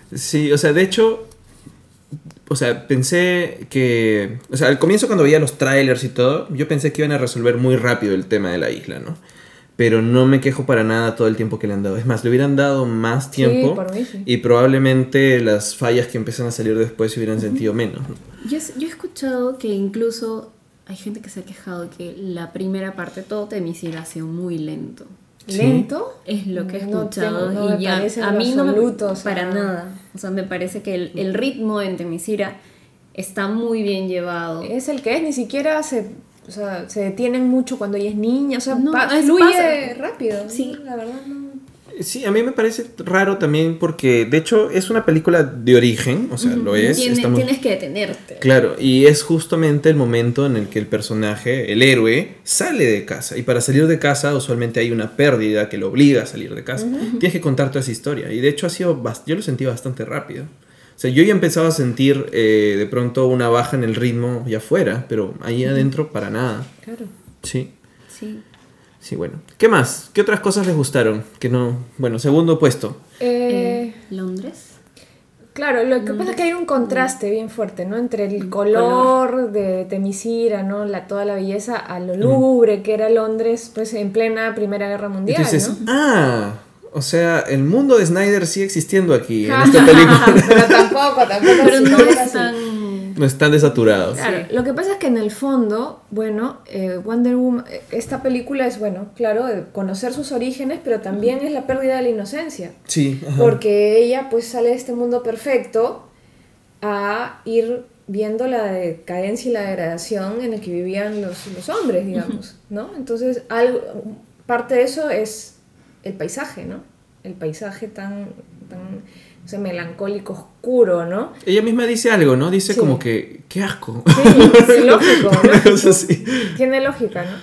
Speaker 3: sí.
Speaker 1: Sí, o sea, de hecho, o sea, pensé que, o sea, al comienzo cuando veía los trailers y todo, yo pensé que iban a resolver muy rápido el tema de la isla, ¿no? Pero no me quejo para nada todo el tiempo que le han dado. Es más, le hubieran dado más tiempo
Speaker 3: por mí sí.
Speaker 1: y probablemente las fallas que empiezan a salir después se hubieran sentido menos. ¿no?
Speaker 2: Yo, he- yo he escuchado que incluso hay gente que se ha quejado que la primera parte, todo Temisira, ha sido muy lento.
Speaker 1: Sí.
Speaker 3: ¿Lento?
Speaker 2: Es lo que he
Speaker 3: No
Speaker 2: escuchado
Speaker 3: tengo- no me
Speaker 2: y ya a mí no me
Speaker 3: absoluto, o sea,
Speaker 2: para nada. O sea, me parece que el, el ritmo en Temisira está muy bien llevado.
Speaker 3: Es el que es, ni siquiera se, o sea, se detienen mucho cuando ella es niña, o sea,
Speaker 2: No,
Speaker 3: pa- fluye
Speaker 2: pasa.
Speaker 3: rápido.
Speaker 2: Sí.
Speaker 3: La verdad no.
Speaker 1: Sí, a mí me parece raro también porque, de hecho, es una película de origen, o sea, lo es.
Speaker 2: Tiene- Tienes que detenerte.
Speaker 1: Claro, y es justamente el momento en el que el personaje, el héroe, sale de casa. Y para salir de casa, usualmente hay una pérdida que lo obliga a salir de casa. Tienes que contar toda esa historia. Y de hecho, ha sido bast- yo lo sentí bastante rápido. O sea, yo ya empezaba a sentir eh, de pronto una baja en el ritmo ya afuera, pero ahí adentro para nada.
Speaker 3: Claro.
Speaker 1: Sí,
Speaker 2: Sí.
Speaker 1: sí, bueno. ¿Qué más? ¿Qué otras cosas les gustaron? Que no. Bueno, segundo puesto.
Speaker 3: Eh,
Speaker 2: Eh, Londres.
Speaker 3: Claro, lo que pasa es que hay un contraste bien fuerte, ¿no? Entre el color de Temisira, ¿no? La, toda la belleza a lo lúgubre que era Londres, pues en plena Primera Guerra Mundial,
Speaker 1: dices,
Speaker 3: ¿no?
Speaker 1: ah, o sea, el mundo de Snyder sigue existiendo aquí, en esta [LAUGHS] película.
Speaker 3: Pero tampoco, tampoco.
Speaker 2: Pero no es tan...
Speaker 1: No están desaturados.
Speaker 3: Claro, lo que pasa es que en el fondo, bueno, eh, Wonder Woman, eh, esta película es, bueno, claro, de conocer sus orígenes, pero también es la pérdida de la inocencia.
Speaker 1: Sí, ajá.
Speaker 3: Porque ella pues sale de este mundo perfecto a ir viendo la decadencia y la degradación en el que vivían los, los hombres, digamos, ¿no? Entonces, algo, parte de eso es el paisaje, ¿no? El paisaje tan, tan o sea, melancólico, oscuro, ¿no?
Speaker 1: Ella misma dice algo, ¿no? Dice
Speaker 3: Sí.
Speaker 1: como que, qué asco.
Speaker 3: Sí, sí, lógico. [LAUGHS] Tiene lógica, ¿no?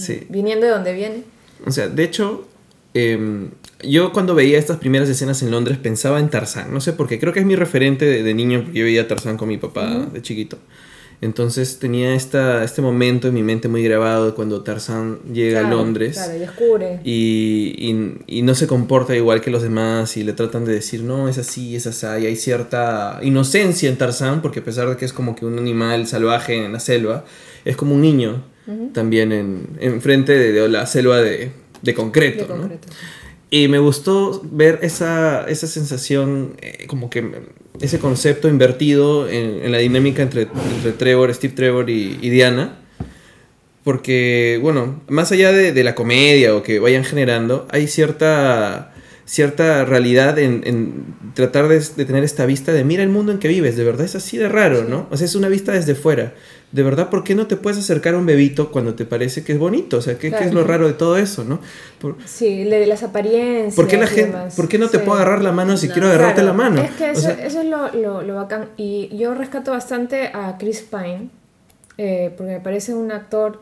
Speaker 1: Sí.
Speaker 3: Viniendo de donde viene.
Speaker 1: O sea, de hecho, em, yo cuando veía estas primeras escenas en Londres pensaba en Tarzán. No sé por qué, creo que es mi referente de, de niño porque yo veía Tarzán con mi papá de chiquito. Entonces tenía esta, este momento en mi mente muy grabado de cuando Tarzán llega a Londres.
Speaker 3: Claro, y descubre.
Speaker 1: y, y- y no se comporta igual que los demás y le tratan de decir, no, es así, es así, y hay cierta inocencia en Tarzán, porque a pesar de que es como que un animal salvaje en la selva, es como un niño también en, en frente de, de la selva de, de concreto.
Speaker 3: de
Speaker 1: ¿no?
Speaker 3: concreto.
Speaker 1: Y me gustó ver esa, esa sensación, eh, como que ese concepto invertido en, en la dinámica entre, entre Trevor, Steve Trevor y, y Diana. Porque, bueno, más allá de, de la comedia o que vayan generando, hay cierta, cierta realidad en, en tratar de, de tener esta vista de mira el mundo en que vives, de verdad es así de raro, ¿no? O sea, es una vista desde fuera. De verdad, ¿por qué no te puedes acercar a un bebito cuando te parece que es bonito? O sea, ¿qué, qué es lo raro de todo eso, no? Por-
Speaker 3: Sí, le de las apariencias.
Speaker 1: ¿Por qué, la gente. ¿Por qué no te
Speaker 3: Sí.
Speaker 1: puedo agarrar la mano si quiero agarrarte
Speaker 3: Claro,
Speaker 1: la mano?
Speaker 3: Es que
Speaker 1: O
Speaker 3: eso,
Speaker 1: sea,
Speaker 3: eso es lo, lo, lo bacán. Y yo rescato bastante a Chris Pine, eh, porque me parece un actor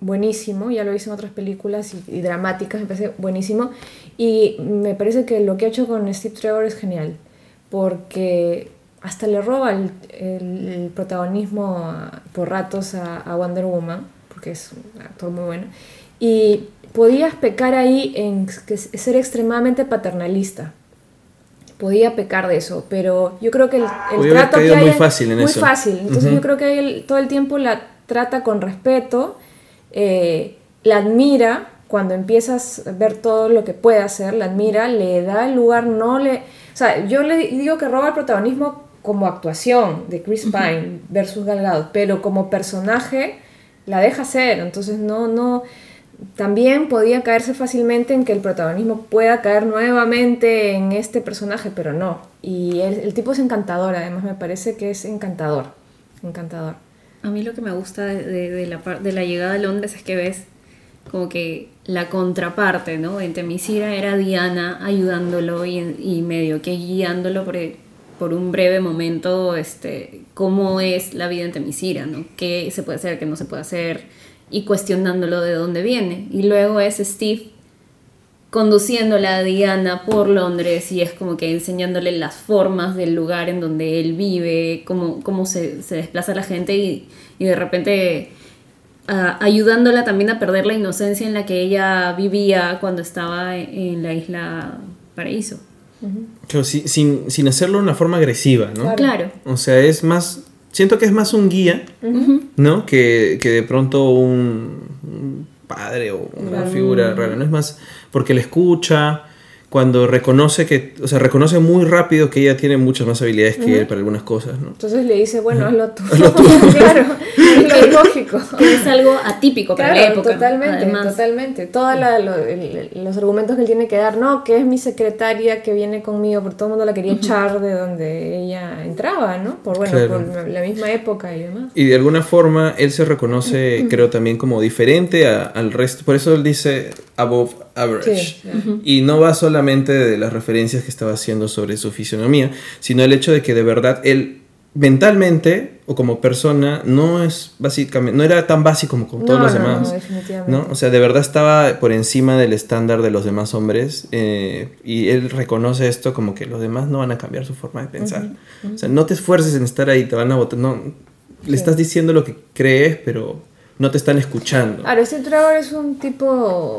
Speaker 3: buenísimo, ya lo hice en otras películas y, y dramáticas, me parece buenísimo. Y me parece que lo que ha hecho con Steve Trevor es genial, porque hasta le roba el, el- el protagonismo a- por ratos a, a Wonder Woman, porque es un actor muy bueno. Y podías pecar ahí en ser extremadamente paternalista podía pecar de eso, pero yo creo que el, el trato que hay
Speaker 1: muy fácil en
Speaker 3: muy
Speaker 1: eso.
Speaker 3: fácil. Entonces
Speaker 1: Ujú.
Speaker 3: yo creo que él todo el tiempo la trata con respeto, eh, la admira cuando empiezas a ver todo lo que puede hacer, la admira, le da el lugar, no le... O sea, yo le digo que roba el protagonismo como actuación de Chris Pine versus Gal Gadot, pero como personaje la deja ser, entonces no, no... También podía caerse fácilmente en que el protagonismo pueda caer nuevamente en este personaje, pero no. Y el, el tipo es encantador, además me parece que es encantador. Encantador.
Speaker 2: A mí lo que me gusta de, de- de la, de la llegada a Londres es que ves como que la contraparte, ¿no? En Temisira era Diana ayudándolo y, y medio que guiándolo por, por un breve momento, este, cómo es la vida en Temisira, ¿no? ¿Qué se puede hacer, qué no se puede hacer? Y cuestionándolo de dónde viene. Y luego es Steve conduciéndola a Diana por Londres y es como que enseñándole las formas del lugar en donde él vive, cómo, cómo se, se desplaza la gente y, y de repente ayudándola también a perder la inocencia en la que ella vivía cuando estaba en, en la isla Paraíso.
Speaker 1: Si- sin, sin hacerlo de una forma agresiva, ¿no?
Speaker 3: Claro.
Speaker 1: O sea, es más. Siento que es más un guía, ¿no? Que, que de pronto un, un padre o una
Speaker 3: Claro.
Speaker 1: figura rara, ¿no? Es más porque le escucha, cuando reconoce que. O sea, reconoce muy rápido que ella tiene muchas más habilidades que él para algunas cosas, ¿no?
Speaker 3: Entonces le dice, bueno, hazlo tú.
Speaker 1: Hazlo tú. [LAUGHS]
Speaker 3: claro, es lo lógico.
Speaker 2: Que es algo atípico para la época.
Speaker 3: totalmente,
Speaker 2: además.
Speaker 3: totalmente. Todos los argumentos que él tiene que dar, no, que es mi secretaria que viene conmigo, porque todo el mundo la quería echar de donde ella entraba, ¿no? Por, bueno,
Speaker 1: Claro.
Speaker 3: por la misma época y demás.
Speaker 1: Y de alguna forma él se reconoce, creo, también como diferente a- al resto. Por eso él dice above average.
Speaker 3: Sí.
Speaker 1: Y no va solamente de las referencias que estaba haciendo sobre su fisionomía, sino el hecho de que de verdad él mentalmente o como persona no es básicamente, no era tan básico como, todos
Speaker 3: No,
Speaker 1: los
Speaker 3: no,
Speaker 1: demás. ¿no? O sea, de verdad estaba por encima del estándar de los demás hombres eh, y él reconoce esto como que los demás no van a cambiar su forma de pensar. O sea, no te esfuerces en estar ahí, te van a votar. No, le estás diciendo lo que crees, pero no te están escuchando.
Speaker 3: Claro, este Trevor es un tipo,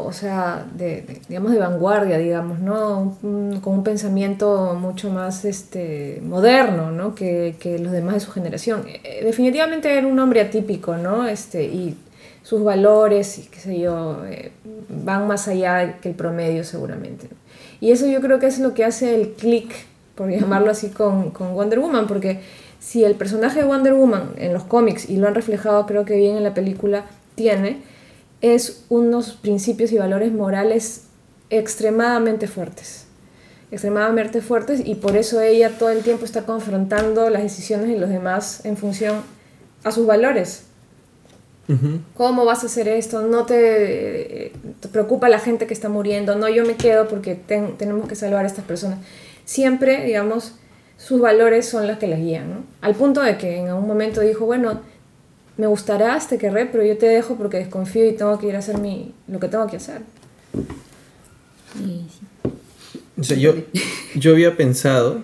Speaker 3: o sea, de, de- digamos, de vanguardia, digamos, ¿no? Un- con un pensamiento mucho más este, moderno, ¿no? Que, que los demás de su generación. Eh, definitivamente era un hombre atípico, ¿no? Este, y sus valores, y qué sé yo, eh, van más allá que el promedio seguramente. Y eso yo creo que es lo que hace el click, por [LAUGHS] llamarlo así, con, con Wonder Woman, porque si el personaje de Wonder Woman en los cómics, y lo han reflejado creo que bien en la película, tiene, es unos principios y valores morales extremadamente fuertes. Extremadamente fuertes y por eso ella todo el tiempo está confrontando las decisiones de los demás en función a sus valores. ¿Cómo vas a hacer esto? No te, te preocupa la gente que está muriendo. No, yo me quedo porque ten- tenemos que salvar a estas personas. Siempre, digamos, sus valores son las que las guían, ¿no? Al punto de que en algún momento dijo, bueno, me gustarás, te querré, pero yo te dejo porque desconfío y tengo que ir a hacer mi, lo que tengo que hacer.
Speaker 2: Y-
Speaker 1: O sea, yo, yo había pensado,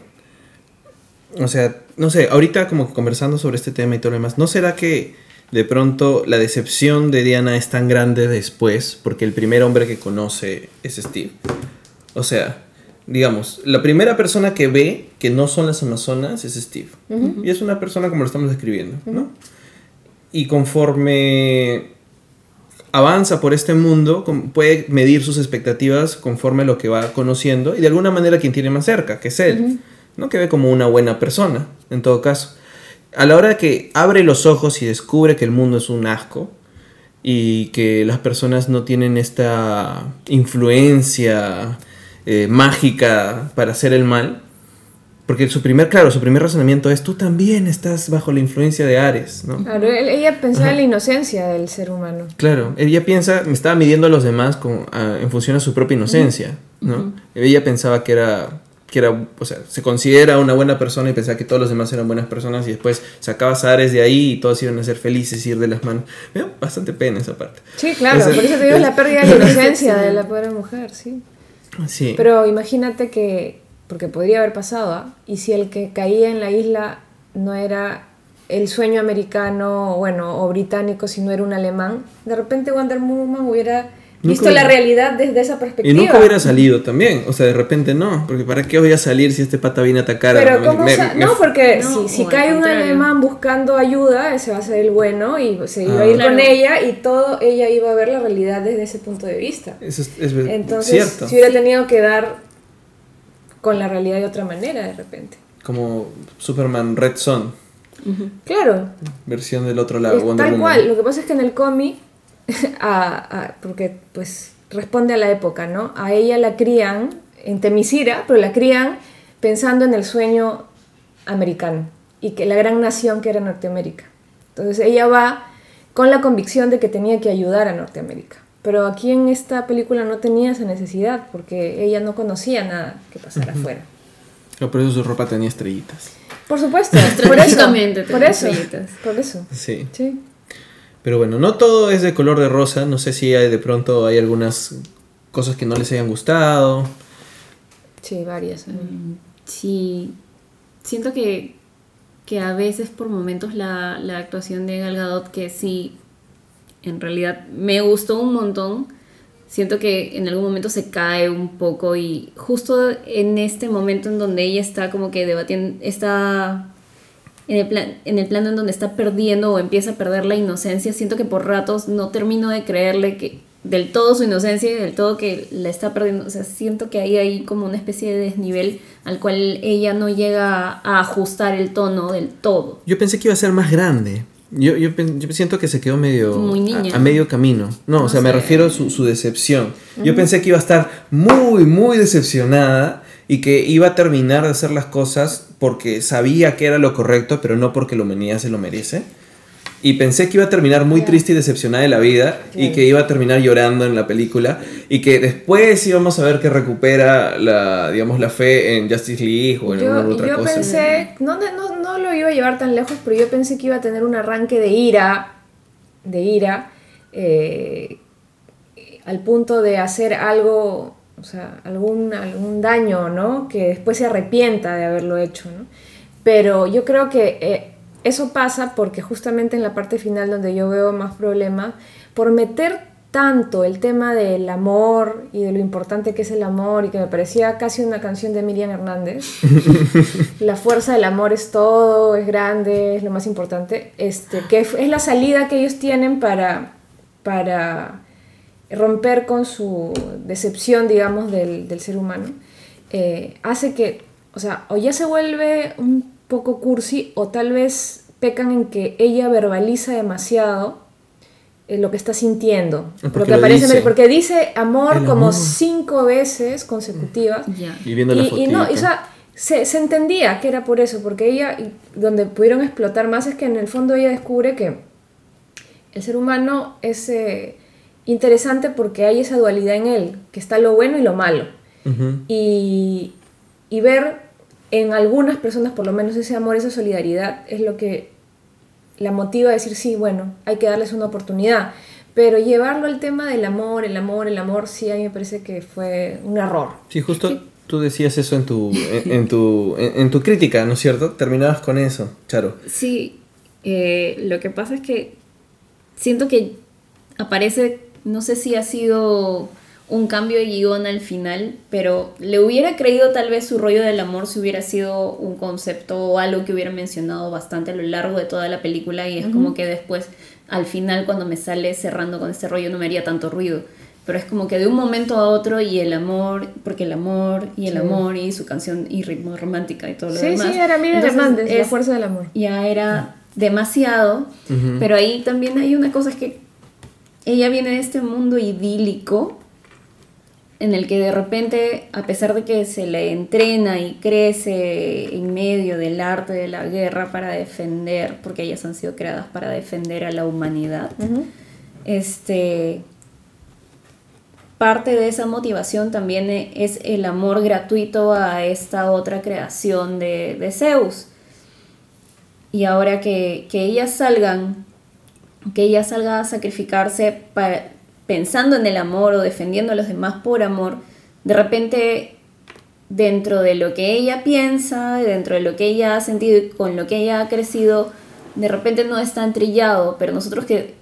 Speaker 1: o sea, no sé, ahorita como conversando sobre este tema y todo lo demás, ¿no será que de pronto la decepción de Diana es tan grande después porque el primer hombre que conoce es Steve? O sea, digamos, la primera persona que ve que no son las Amazonas es Steve. Y es una persona como lo estamos describiendo, ¿no? Y conforme avanza por este mundo, puede medir sus expectativas conforme a lo que va conociendo y de alguna manera quien tiene más cerca, que es él, ¿no? Que ve como una buena persona, en todo caso. A la hora que abre los ojos y descubre que el mundo es un asco y que las personas no tienen esta influencia eh, mágica para hacer el mal, porque su primer, claro, su primer razonamiento es tú también estás bajo la influencia de Ares, ¿no?
Speaker 3: Claro, él- ella pensaba en la inocencia del ser humano.
Speaker 1: Claro, ella piensa, me estaba midiendo a los demás con, a- en función a su propia inocencia, ¿no? Ella pensaba que era, que era, o sea, se considera una buena persona y pensaba que todos los demás eran buenas personas y después sacabas a Ares de ahí y todos iban a ser felices y ir de las manos. Me da bastante pena esa parte.
Speaker 3: Sí, claro, por eso te digo la [LAUGHS] pérdida de la inocencia [LAUGHS] de la pobre mujer, sí. Pero imagínate que, porque podría haber pasado, ¿ah? y si el que caía en la isla no era el sueño americano, bueno, o británico, sino era un alemán, de repente Wonder Woman hubiera visto la realidad desde esa
Speaker 1: Y
Speaker 3: perspectiva.
Speaker 1: nunca hubiera salido también. O sea, de repente no. Porque ¿para qué voy a salir si este pata viene a atacar?
Speaker 3: Pero
Speaker 1: Me-
Speaker 3: ¿cómo
Speaker 1: me-
Speaker 3: No, porque
Speaker 2: No,
Speaker 3: si, cae un alemán buscando ayuda, ese va a ser el bueno y se iba
Speaker 1: Ah.
Speaker 3: a ir
Speaker 2: Claro.
Speaker 3: con ella y todo ella iba a ver la realidad desde ese punto de vista.
Speaker 1: Eso es, es
Speaker 3: Entonces,
Speaker 1: cierto.
Speaker 3: si hubiera tenido que dar con la realidad de otra manera de repente.
Speaker 1: Como Superman Red Son,
Speaker 3: Claro,
Speaker 1: versión del otro lado.
Speaker 3: es
Speaker 1: Wonder
Speaker 3: tal
Speaker 1: Woman.
Speaker 3: cual. Lo que pasa es que en el cómic, [LAUGHS] a- a- porque pues responde a la época, ¿no? A ella la crían en Temisira, pero la crían pensando en el sueño americano y que la gran nación que era Norteamérica. Entonces ella va con la convicción de que tenía que ayudar a Norteamérica. Pero aquí en esta película no tenía esa necesidad porque ella no conocía nada que pasara afuera.
Speaker 1: No, por eso su ropa tenía estrellitas.
Speaker 3: Por supuesto, [LAUGHS] por eso,
Speaker 2: Estratégicamente
Speaker 3: por
Speaker 2: tenía
Speaker 3: eso,
Speaker 2: estrellitas.
Speaker 3: por eso.
Speaker 1: Sí.
Speaker 3: Sí.
Speaker 1: Pero bueno, no todo es de color de rosa. No sé si hay de pronto hay algunas cosas que no les hayan gustado.
Speaker 3: Sí, varias. ¿eh?
Speaker 2: Sí, siento que, que a veces por momentos la, la actuación de Gal Gadot, que sí, en realidad me gustó un montón, siento que en algún momento se cae un poco y justo en este momento en donde ella está como que debatiendo, está en el, plan, en el plano en donde está perdiendo o empieza a perder la inocencia, siento que por ratos no termino de creerle que del todo su inocencia y del todo que la está perdiendo, o sea, siento que ahí hay como una especie de desnivel al cual ella no llega a ajustar el tono del todo.
Speaker 1: Yo pensé que iba a ser más grande. Yo, yo, yo siento que se quedó medio
Speaker 2: Muy niña.
Speaker 1: A, a medio camino. No, o
Speaker 2: No
Speaker 1: sea, me
Speaker 2: sé.
Speaker 1: refiero a su, su decepción. Yo pensé que iba a estar muy, muy decepcionada y que iba a terminar de hacer las cosas porque sabía que era lo correcto, pero no porque la humanidad se lo merece. Y pensé que iba a terminar muy triste y decepcionada de la vida y que iba a terminar llorando en la película y que después íbamos a ver que recupera la, digamos, la fe en Justice League o en
Speaker 3: Yo,
Speaker 1: alguna otra
Speaker 3: yo
Speaker 1: cosa.
Speaker 3: pensé, no, no, no lo iba a llevar tan lejos, pero yo pensé que iba a tener un arranque de ira, de ira, eh, al punto de hacer algo, o sea, algún, algún daño, ¿no? Que después se arrepienta de haberlo hecho, ¿no? Pero yo creo que eh, eso pasa porque justamente en la parte final donde yo veo más problemas, por meter tanto el tema del amor y de lo importante que es el amor y que me parecía casi una canción de Miriam Hernández. [LAUGHS] la fuerza del amor es todo, es grande, es lo más importante. Este, que es la salida que ellos tienen para, para romper con su decepción, digamos, del, del ser humano. eh, hace que, o sea, o ya se vuelve un poco cursi o tal vez pecan en que ella verbaliza demasiado eh, lo que está sintiendo.
Speaker 1: Porque
Speaker 3: lo que
Speaker 1: lo
Speaker 3: aparece en el-
Speaker 1: dice.
Speaker 3: porque dice amor
Speaker 1: El
Speaker 3: como
Speaker 1: amor.
Speaker 3: cinco veces consecutivas.
Speaker 2: Ya.
Speaker 1: Y viendo la
Speaker 3: Y, y no, y, o sea, se, se entendía que era por eso, porque ella, donde pudieron explotar más es que en el fondo ella descubre que el ser humano es eh, interesante porque hay esa dualidad en él, que está lo bueno y lo malo. Y, y ver en algunas personas por lo menos ese amor, esa solidaridad, es lo que la motiva a decir, sí, bueno, hay que darles una oportunidad. Pero llevarlo al tema del amor, el amor, el amor, sí, a mí me parece que fue un error.
Speaker 1: Sí, justo tú decías eso en tu, en, en tu, en, en tu crítica, ¿no es cierto? Terminabas con eso, Charo.
Speaker 2: Sí, eh, lo que pasa es que siento que aparece, no sé si ha sido un cambio de guion al final, pero le hubiera creído tal vez su rollo del amor si hubiera sido un concepto o algo que hubiera mencionado bastante a lo largo de toda la película y es como que después, al final, cuando me sale cerrando con este rollo no me haría tanto ruido. Pero es como que de un momento a otro y el amor, porque el amor y el
Speaker 3: Sí.
Speaker 2: amor y su canción y ritmo romántica y todo lo
Speaker 3: Sí,
Speaker 2: demás.
Speaker 3: sí, era Miriam Hernández, la fuerza del amor.
Speaker 2: ya era demasiado, pero ahí también hay una cosa es que ella viene de este mundo idílico en el que de repente, a pesar de que se le entrena y crece en medio del arte de la guerra para defender, porque ellas han sido creadas para defender a la humanidad, este parte de esa motivación también es el amor gratuito a esta otra creación de, de Zeus. Y ahora que, que ellas salgan, que ella salga a sacrificarse pensando en el amor o defendiendo a los demás por amor, de repente dentro de lo que ella piensa, dentro de lo que ella ha sentido y con lo que ella ha crecido, de repente no es tan trillado, pero nosotros que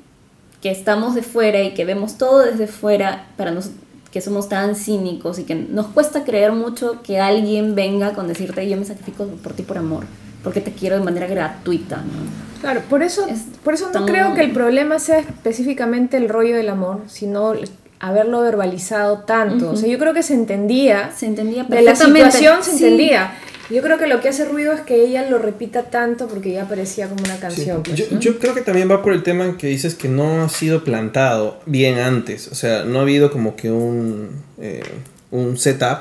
Speaker 2: que estamos de fuera y que vemos todo desde fuera, para nosotros que somos tan cínicos y que nos cuesta creer mucho que alguien venga con decirte yo me sacrifico por ti por amor, porque te quiero de manera gratuita, ¿no?
Speaker 3: Claro, por eso,
Speaker 2: Es
Speaker 3: por eso no creo que el problema sea específicamente el rollo del amor, sino haberlo verbalizado tanto. O sea, yo creo que se entendía,
Speaker 2: Se entendía
Speaker 3: de la
Speaker 2: perfectamente.
Speaker 3: situación se
Speaker 2: Sí.
Speaker 3: entendía. Yo creo que lo que hace ruido es que ella lo repita tanto porque ya parecía como una
Speaker 1: Sí.
Speaker 3: canción. pues,
Speaker 1: Yo,
Speaker 3: ¿no?
Speaker 1: yo creo que también va por el tema en que dices que no ha sido plantado bien antes. O sea, no ha habido como que un, eh, un setup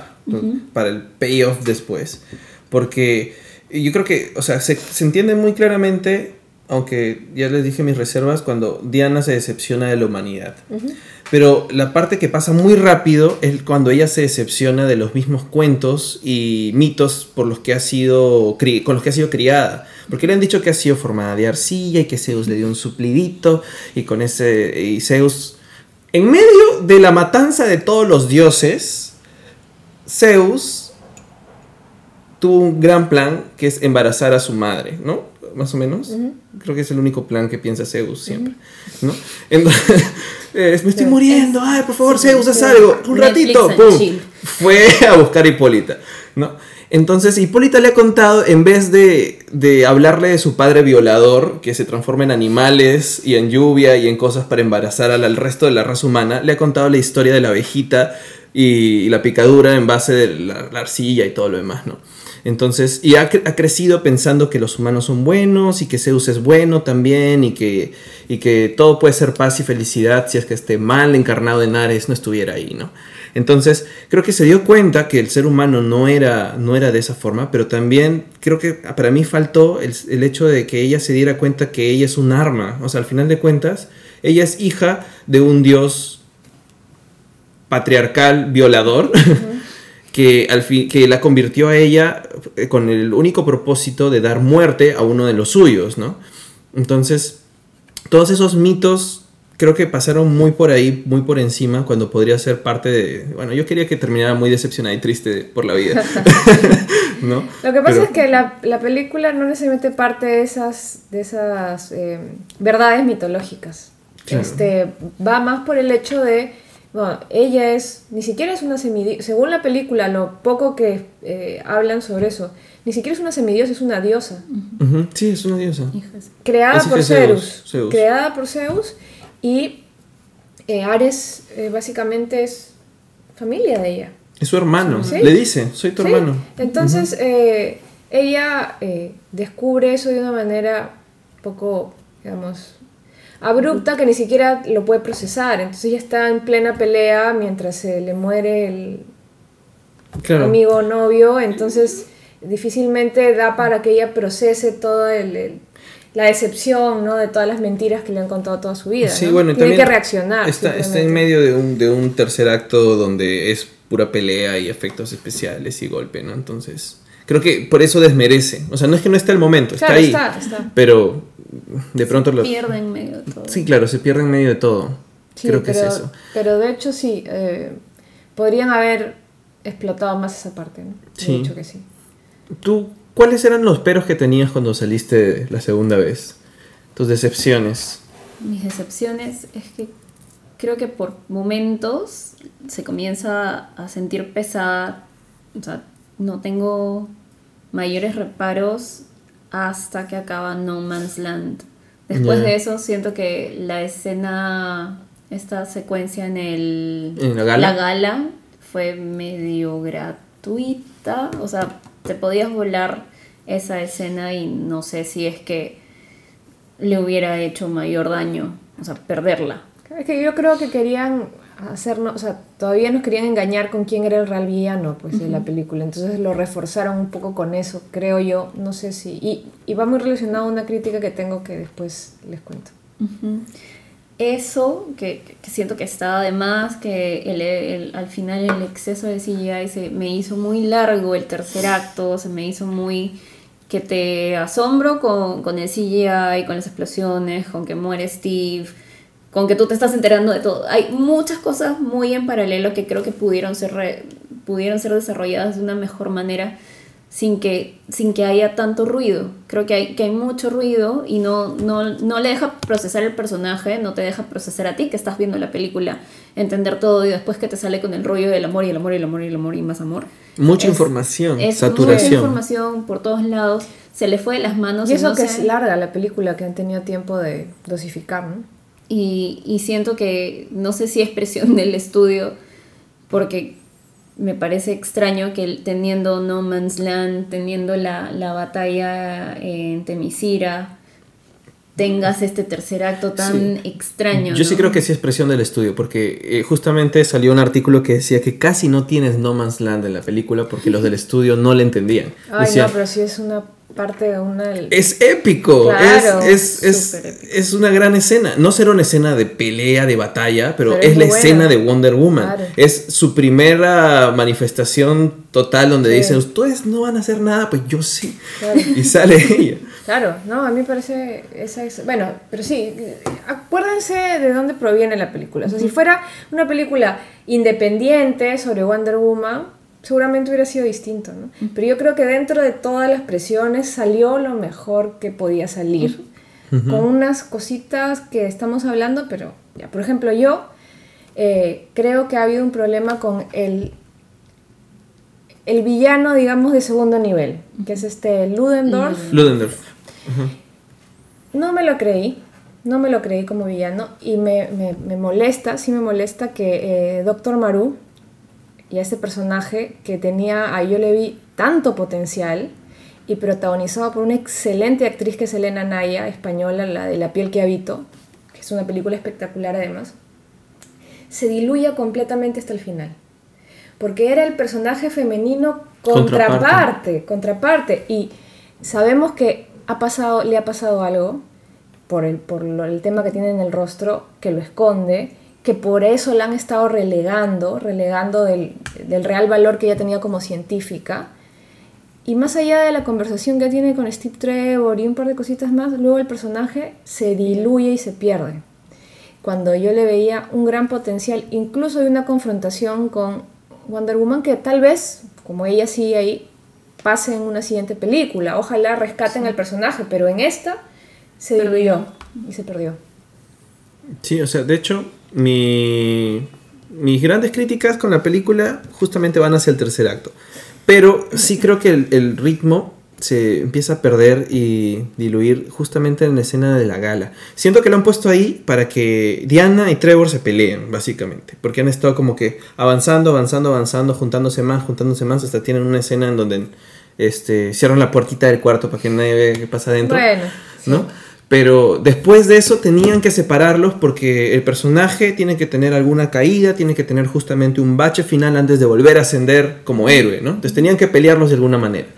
Speaker 1: para el payoff después. Porque yo creo que, o sea, se, se entiende muy claramente, aunque ya les dije mis reservas, cuando Diana se decepciona de la humanidad. Pero la parte que pasa muy rápido es cuando ella se decepciona de los mismos cuentos y mitos por los que ha sido con los que ha sido criada. Porque le han dicho que ha sido formada de arcilla y que Zeus le dio un suplidito y con ese y Zeus en medio de la matanza de todos los dioses, Zeus tuvo un gran plan que es embarazar a su madre, ¿no? Más o menos. Creo que es el único plan que piensa Zeus siempre, ¿no? Entonces, [LAUGHS] eh, me estoy muriendo, ay, por favor, Zeus, haz algo, un
Speaker 2: Netflix
Speaker 1: ratito, ¡pum!
Speaker 2: chill.
Speaker 1: Fue a buscar a Hipólita, ¿no? Entonces Hipólita le ha contado, en vez de, de hablarle de su padre violador, que se transforma en animales y en lluvia y en cosas para embarazar al, al resto de la raza humana, le ha contado la historia de la abejita y, y la picadura en base de la, la arcilla y todo lo demás, ¿no? Entonces, y ha, cre- ha crecido pensando que los humanos son buenos y que Zeus es bueno también y que, y que todo puede ser paz y felicidad si es que este mal encarnado en Ares no estuviera ahí, ¿no? Entonces, creo que se dio cuenta que el ser humano no era, no era de esa forma, pero también creo que para mí faltó el, el hecho de que ella se diera cuenta que ella es un arma. O sea, al final de cuentas, ella es hija de un dios patriarcal violador. [LAUGHS] Que, al fin, que la convirtió a ella con el único propósito de dar muerte a uno de los suyos, ¿no? Entonces, todos esos mitos creo que pasaron muy por ahí, muy por encima, cuando podría ser parte de... Bueno, yo quería que terminara muy decepcionada y triste por la vida, [LAUGHS] [LAUGHS] ¿no?
Speaker 3: Lo que pasa
Speaker 1: Pero-
Speaker 3: es que la, la película no necesariamente parte de esas, de esas eh, verdades mitológicas.
Speaker 1: Claro.
Speaker 3: Este, va más por el hecho de, bueno, ella es, ni siquiera es una semidiosa, según la película, lo poco que eh, hablan sobre eso, ni siquiera es una semidiosa, es una diosa,
Speaker 1: Sí, es una diosa.
Speaker 2: Hijas.
Speaker 3: creada por
Speaker 1: Zeus,
Speaker 3: Zeus,
Speaker 1: Zeus.
Speaker 3: creada por Zeus, y eh, Ares eh, básicamente es familia de ella.
Speaker 1: Es su hermano.
Speaker 3: Sí.
Speaker 1: Le dice, soy tu
Speaker 3: Sí,
Speaker 1: hermano.
Speaker 3: Entonces, eh, ella eh, descubre eso de una manera poco, digamos, abrupta que ni siquiera lo puede procesar. Entonces ella está en plena pelea mientras se le muere el
Speaker 1: Claro.
Speaker 3: amigo o novio, entonces difícilmente da para que ella procese toda el- el- la decepción ¿no? de todas las mentiras que le han contado toda su vida.
Speaker 1: Sí,
Speaker 3: ¿no?
Speaker 1: bueno,
Speaker 3: Tiene que reaccionar.
Speaker 1: Está, está en medio de un, de un tercer acto donde es pura pelea y efectos especiales y golpe, ¿no? Entonces, creo que por eso desmerece. O sea, no es que no esté el momento, está
Speaker 3: Claro,
Speaker 1: ahí.
Speaker 3: está, está.
Speaker 1: Pero de pronto lo...
Speaker 2: Pierde en medio de todo.
Speaker 1: Sí, claro, se pierde en medio de todo.
Speaker 3: Sí,
Speaker 1: creo que
Speaker 3: pero,
Speaker 1: es eso.
Speaker 3: Pero de hecho sí, eh, podrían haber explotado más esa parte, ¿no?
Speaker 1: Sí.
Speaker 3: hecho que sí.
Speaker 1: ¿Tú cuáles eran los peros que tenías cuando saliste la segunda vez? Tus decepciones.
Speaker 2: Mis decepciones es que creo que por momentos se comienza a sentir pesada. O sea, no tengo mayores reparos hasta que acaba No Man's Land. Después de eso siento que la escena, esta secuencia en el
Speaker 1: ¿En la gala?
Speaker 2: gala fue medio gratuita. O sea, te podías volar esa escena y no sé si es que le hubiera hecho mayor daño, o sea, perderla.
Speaker 3: Es que yo creo que querían hacernos, o sea, todavía nos querían engañar con quién era el real villano pues, de la película. Entonces lo reforzaron un poco con eso, creo yo. No sé si. Y, y va muy relacionado a una crítica que tengo que después les cuento.
Speaker 2: Eso, que, que siento que estaba de más, que el, el- al final el exceso de CGI se me hizo muy largo el tercer acto, se me hizo muy que te asombro con, con el CGI, con las explosiones, con que muere Steve, con que tú te estás enterando de todo. Hay muchas cosas muy en paralelo que creo que pudieron ser, re- pudieron ser desarrolladas de una mejor manera sin que, sin que haya tanto ruido. Creo que hay, que hay mucho ruido y no, no, no le deja procesar el personaje, no te deja procesar a ti que estás viendo la película, entender todo y después que te sale con el rollo del amor y el amor y el amor y el amor y más amor.
Speaker 1: Mucha
Speaker 2: Es-
Speaker 1: información,
Speaker 2: es
Speaker 1: saturación.
Speaker 2: Mucha información por todos lados, se le fue de las manos.
Speaker 3: Y eso
Speaker 2: no
Speaker 3: que
Speaker 2: sé-
Speaker 3: es larga la película, que han tenido tiempo de dosificar, ¿no?
Speaker 2: Y, y siento que no sé si es presión [LAUGHS] del estudio, porque me parece extraño que teniendo No Man's Land, teniendo la, la batalla en Temisira, tengas este tercer acto tan extraño.
Speaker 1: Yo sí creo que sí es presión del estudio, porque eh, justamente salió un artículo que decía que casi no tienes No Man's Land en la película porque los del estudio no le entendían.
Speaker 3: Ay, no, pero sí es una parte de una...
Speaker 1: Es épico,
Speaker 3: Claro,
Speaker 1: es, es, es,
Speaker 2: épico.
Speaker 1: es una gran escena. No será una escena de pelea, de batalla, pero,
Speaker 3: Pero
Speaker 1: es, la escena de Wonder Woman.
Speaker 3: Claro.
Speaker 1: Es su primera manifestación total donde
Speaker 3: Sí.
Speaker 1: dicen, ustedes no van a hacer nada, pues yo sí.
Speaker 3: Claro. [LAUGHS]
Speaker 1: Y sale ella.
Speaker 3: Claro, no, a mí me parece esa es, bueno, pero sí, acuérdense de dónde proviene la película. O sea, si fuera una película independiente sobre Wonder Woman, seguramente hubiera sido distinto, ¿no? Pero yo creo que dentro de todas las presiones salió lo mejor que podía salir, con unas cositas que estamos hablando, pero ya, por ejemplo, yo eh, creo que ha habido un problema con el el villano, digamos, de segundo nivel, que es este Ludendorff.
Speaker 1: Ludendorff.
Speaker 3: No me lo creí, no me lo creí como villano y me, me- me molesta, sí me molesta que eh, Doctor Maru y a este personaje que tenía, a yo le vi tanto potencial y protagonizado por una excelente actriz que es Elena Naya, española, la de La piel que habito, que es una película espectacular además, se diluya completamente hasta el final. Porque era el personaje femenino
Speaker 1: Contraparte.
Speaker 3: contraparte, contraparte. Y sabemos que ha pasado, le ha pasado algo por el, por lo- el tema que tiene en el rostro, que lo esconde, que por eso la han estado relegando, relegando del, del real valor que ella tenía como científica. Y más allá de la conversación que tiene con Steve Trevor y un par de cositas más, luego el personaje se diluye y se pierde. Cuando yo le veía un gran potencial, incluso de una confrontación con Wonder Woman, que tal vez, como ella sigue ahí, pase en una siguiente película. Ojalá rescaten al personaje, pero en esta se diluyó y se perdió.
Speaker 1: Sí, o sea, de hecho, mi, mis grandes críticas con la película justamente van hacia el tercer acto. Pero sí creo que el, el ritmo se empieza a perder y diluir justamente en la escena de la gala. Siento que lo han puesto ahí para que Diana y Trevor se peleen, básicamente. Porque han estado como que avanzando, avanzando, avanzando, juntándose más, juntándose más, hasta tienen una escena en donde este, cierran la puertita del cuarto para que nadie vea qué pasa adentro.
Speaker 3: Bueno, sí.
Speaker 1: ¿no? Pero después de eso tenían que separarlos porque el personaje tiene que tener alguna caída, tiene que tener justamente un bache final antes de volver a ascender como héroe, ¿no? Entonces tenían que pelearlos de alguna manera.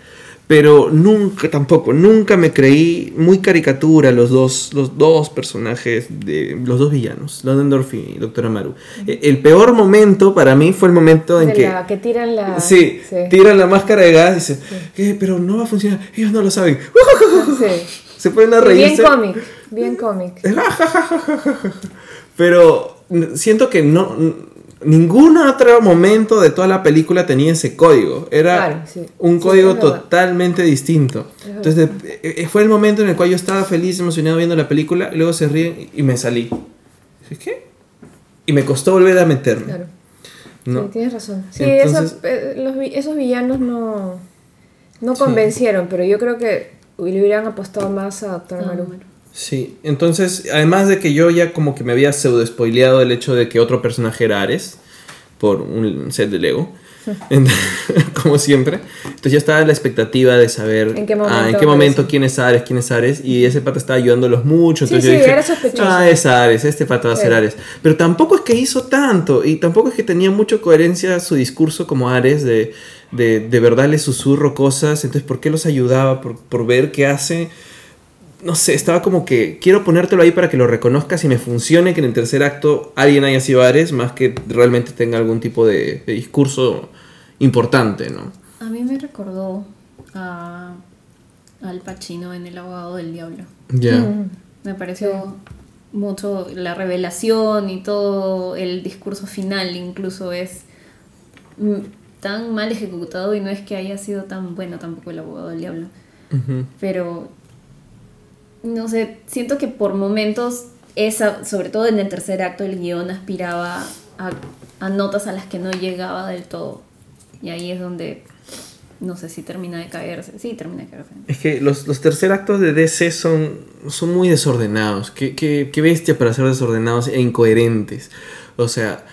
Speaker 1: Pero nunca, tampoco, nunca me creí muy caricatura los dos, los dos personajes, de, los dos villanos, Ludendorff y Doctor Amaru. Eh, El peor momento para mí fue el momento en
Speaker 3: De
Speaker 1: que...
Speaker 3: la que tiran la...
Speaker 1: Sí, tiran la máscara de gas y dicen, "¿Qué? pero no va a funcionar, ellos no lo saben. [LAUGHS]
Speaker 3: Sí.
Speaker 1: Se pueden a
Speaker 3: Y Bien cómic, bien cómic. [LAUGHS] [LAUGHS]
Speaker 1: Pero siento que no ningún otro momento de toda la película tenía ese código. Era
Speaker 3: Claro, sí.
Speaker 1: un
Speaker 3: Sí,
Speaker 1: código totalmente distinto. Entonces eh, eh, fue el momento en el cual yo estaba feliz, emocionado viendo la película, y luego se ríen y me salí. ¿Qué? Y me costó volver a meterme.
Speaker 3: Claro.
Speaker 1: ¿no?
Speaker 3: Sí, tienes razón. Sí,
Speaker 1: Entonces-
Speaker 3: eh, los esos villanos no, no
Speaker 1: Sí.
Speaker 3: convencieron, pero yo creo que le hubieran apostado más a Doctor
Speaker 2: Ah,
Speaker 3: Maru.
Speaker 1: Sí, entonces, además de que yo ya como que me había pseudo spoileado el hecho de que otro personaje era Ares, por un set de Lego, [LAUGHS] [LAUGHS] como siempre, entonces ya estaba la expectativa de saber
Speaker 3: ¿En qué
Speaker 1: ah,
Speaker 3: momento
Speaker 1: en qué momento
Speaker 3: aparece?
Speaker 1: quién es Ares, quién es Ares, y ese pata estaba ayudándolos mucho, entonces
Speaker 3: sí,
Speaker 1: yo dije,
Speaker 3: era sospechoso.
Speaker 1: ah, es Ares, este pata va a ser. Ares, pero tampoco es que hizo tanto, y tampoco es que tenía mucha coherencia su discurso como Ares, de, de, de verdad le susurro cosas, entonces ¿por qué los ayudaba? Por, por ver qué hace no sé, estaba como que quiero ponértelo ahí para que lo reconozcas y me funcione que en el tercer acto alguien haya sido Ares más que realmente tenga algún tipo de, de discurso importante, ¿no?
Speaker 2: A mí me recordó a Al Pacino en El abogado del diablo.
Speaker 1: Ya.
Speaker 3: Mm.
Speaker 2: Me pareció mucho la revelación y todo el discurso final incluso es mm, tan mal ejecutado y no es que haya sido tan bueno tampoco el abogado del diablo. Pero, no sé, siento que por momentos, esa, sobre todo en el tercer acto, el guion aspiraba a, a notas a las que no llegaba del todo. Y ahí es donde, no sé si termina de caerse. Sí, termina de caerse.
Speaker 1: Es que los, tercer actos de DC son, muy desordenados. Qué bestia para ser desordenados e incoherentes. O sea,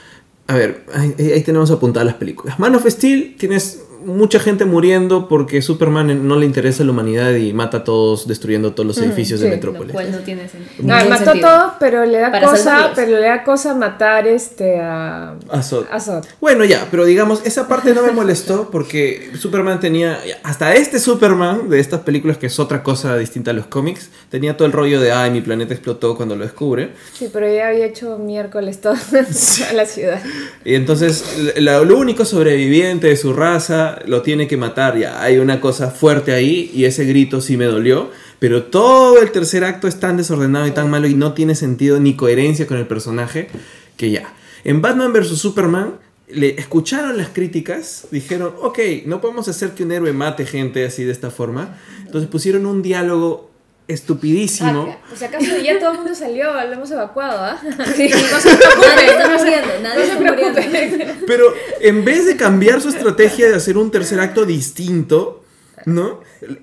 Speaker 1: a ver, ahí, ahí tenemos apuntadas las películas. Man of Steel, tienes mucha gente muriendo porque Superman no le interesa la humanidad y mata a todos destruyendo todos los
Speaker 3: Mm,
Speaker 1: edificios
Speaker 3: sí,
Speaker 1: de
Speaker 3: Lo
Speaker 1: Metrópolis.
Speaker 2: cual no tiene sen-
Speaker 3: No, mató
Speaker 2: sentido.
Speaker 3: a todos, pero le da
Speaker 2: Para
Speaker 3: cosa, pero le da cosa matar este a
Speaker 1: A Zod.
Speaker 3: a Zod.
Speaker 1: Bueno, ya, pero digamos, esa parte no me molestó porque Superman tenía, hasta este Superman de estas películas que es otra cosa distinta a los cómics, tenía todo el rollo de, ay, mi planeta explotó cuando lo descubre.
Speaker 3: Sí, pero ya había hecho miércoles toda [LAUGHS] la ciudad.
Speaker 1: Y entonces, la- lo único sobreviviente de su raza lo tiene que matar, ya, hay una cosa fuerte ahí y ese grito sí me dolió. Pero todo el tercer acto es tan desordenado y tan malo y no tiene sentido ni coherencia con el personaje que ya. En Batman vs. Superman le escucharon las críticas, dijeron, ok, no podemos hacer que un héroe mate gente así de esta forma. Entonces pusieron un diálogo estupidísimo.
Speaker 3: Ah, por si acaso ya todo el mundo salió, lo hemos evacuado, ¿ah?
Speaker 2: Sí, [LAUGHS]
Speaker 3: No se
Speaker 2: nadie está muriendo, nadie
Speaker 3: no se
Speaker 2: está muriendo.
Speaker 3: preocupen.
Speaker 1: Pero en vez de cambiar su estrategia de hacer un tercer acto distinto, ¿no?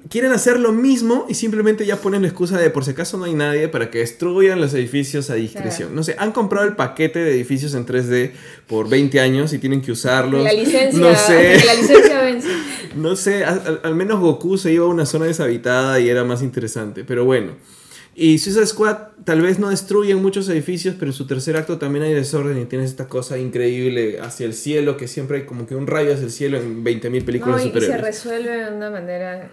Speaker 1: Quieren hacer lo mismo y simplemente ya ponen la excusa de por si acaso no hay nadie para que destruyan los edificios a discreción.
Speaker 3: Claro.
Speaker 1: No sé, han comprado el paquete de edificios en 3D por 20 años y tienen que usarlos.
Speaker 3: La licencia,
Speaker 1: No sé. [LAUGHS]
Speaker 3: la licencia vence. [LAUGHS]
Speaker 1: No sé, al, al- al menos Goku se iba a una zona deshabitada y era más interesante, pero bueno. Y Suicide Squad tal vez no destruyen muchos edificios, pero en su tercer acto también hay desorden y tienes esta cosa increíble hacia el cielo, que siempre hay como que un rayo hacia el cielo en 20.000 películas
Speaker 3: No, y, y se resuelve de una manera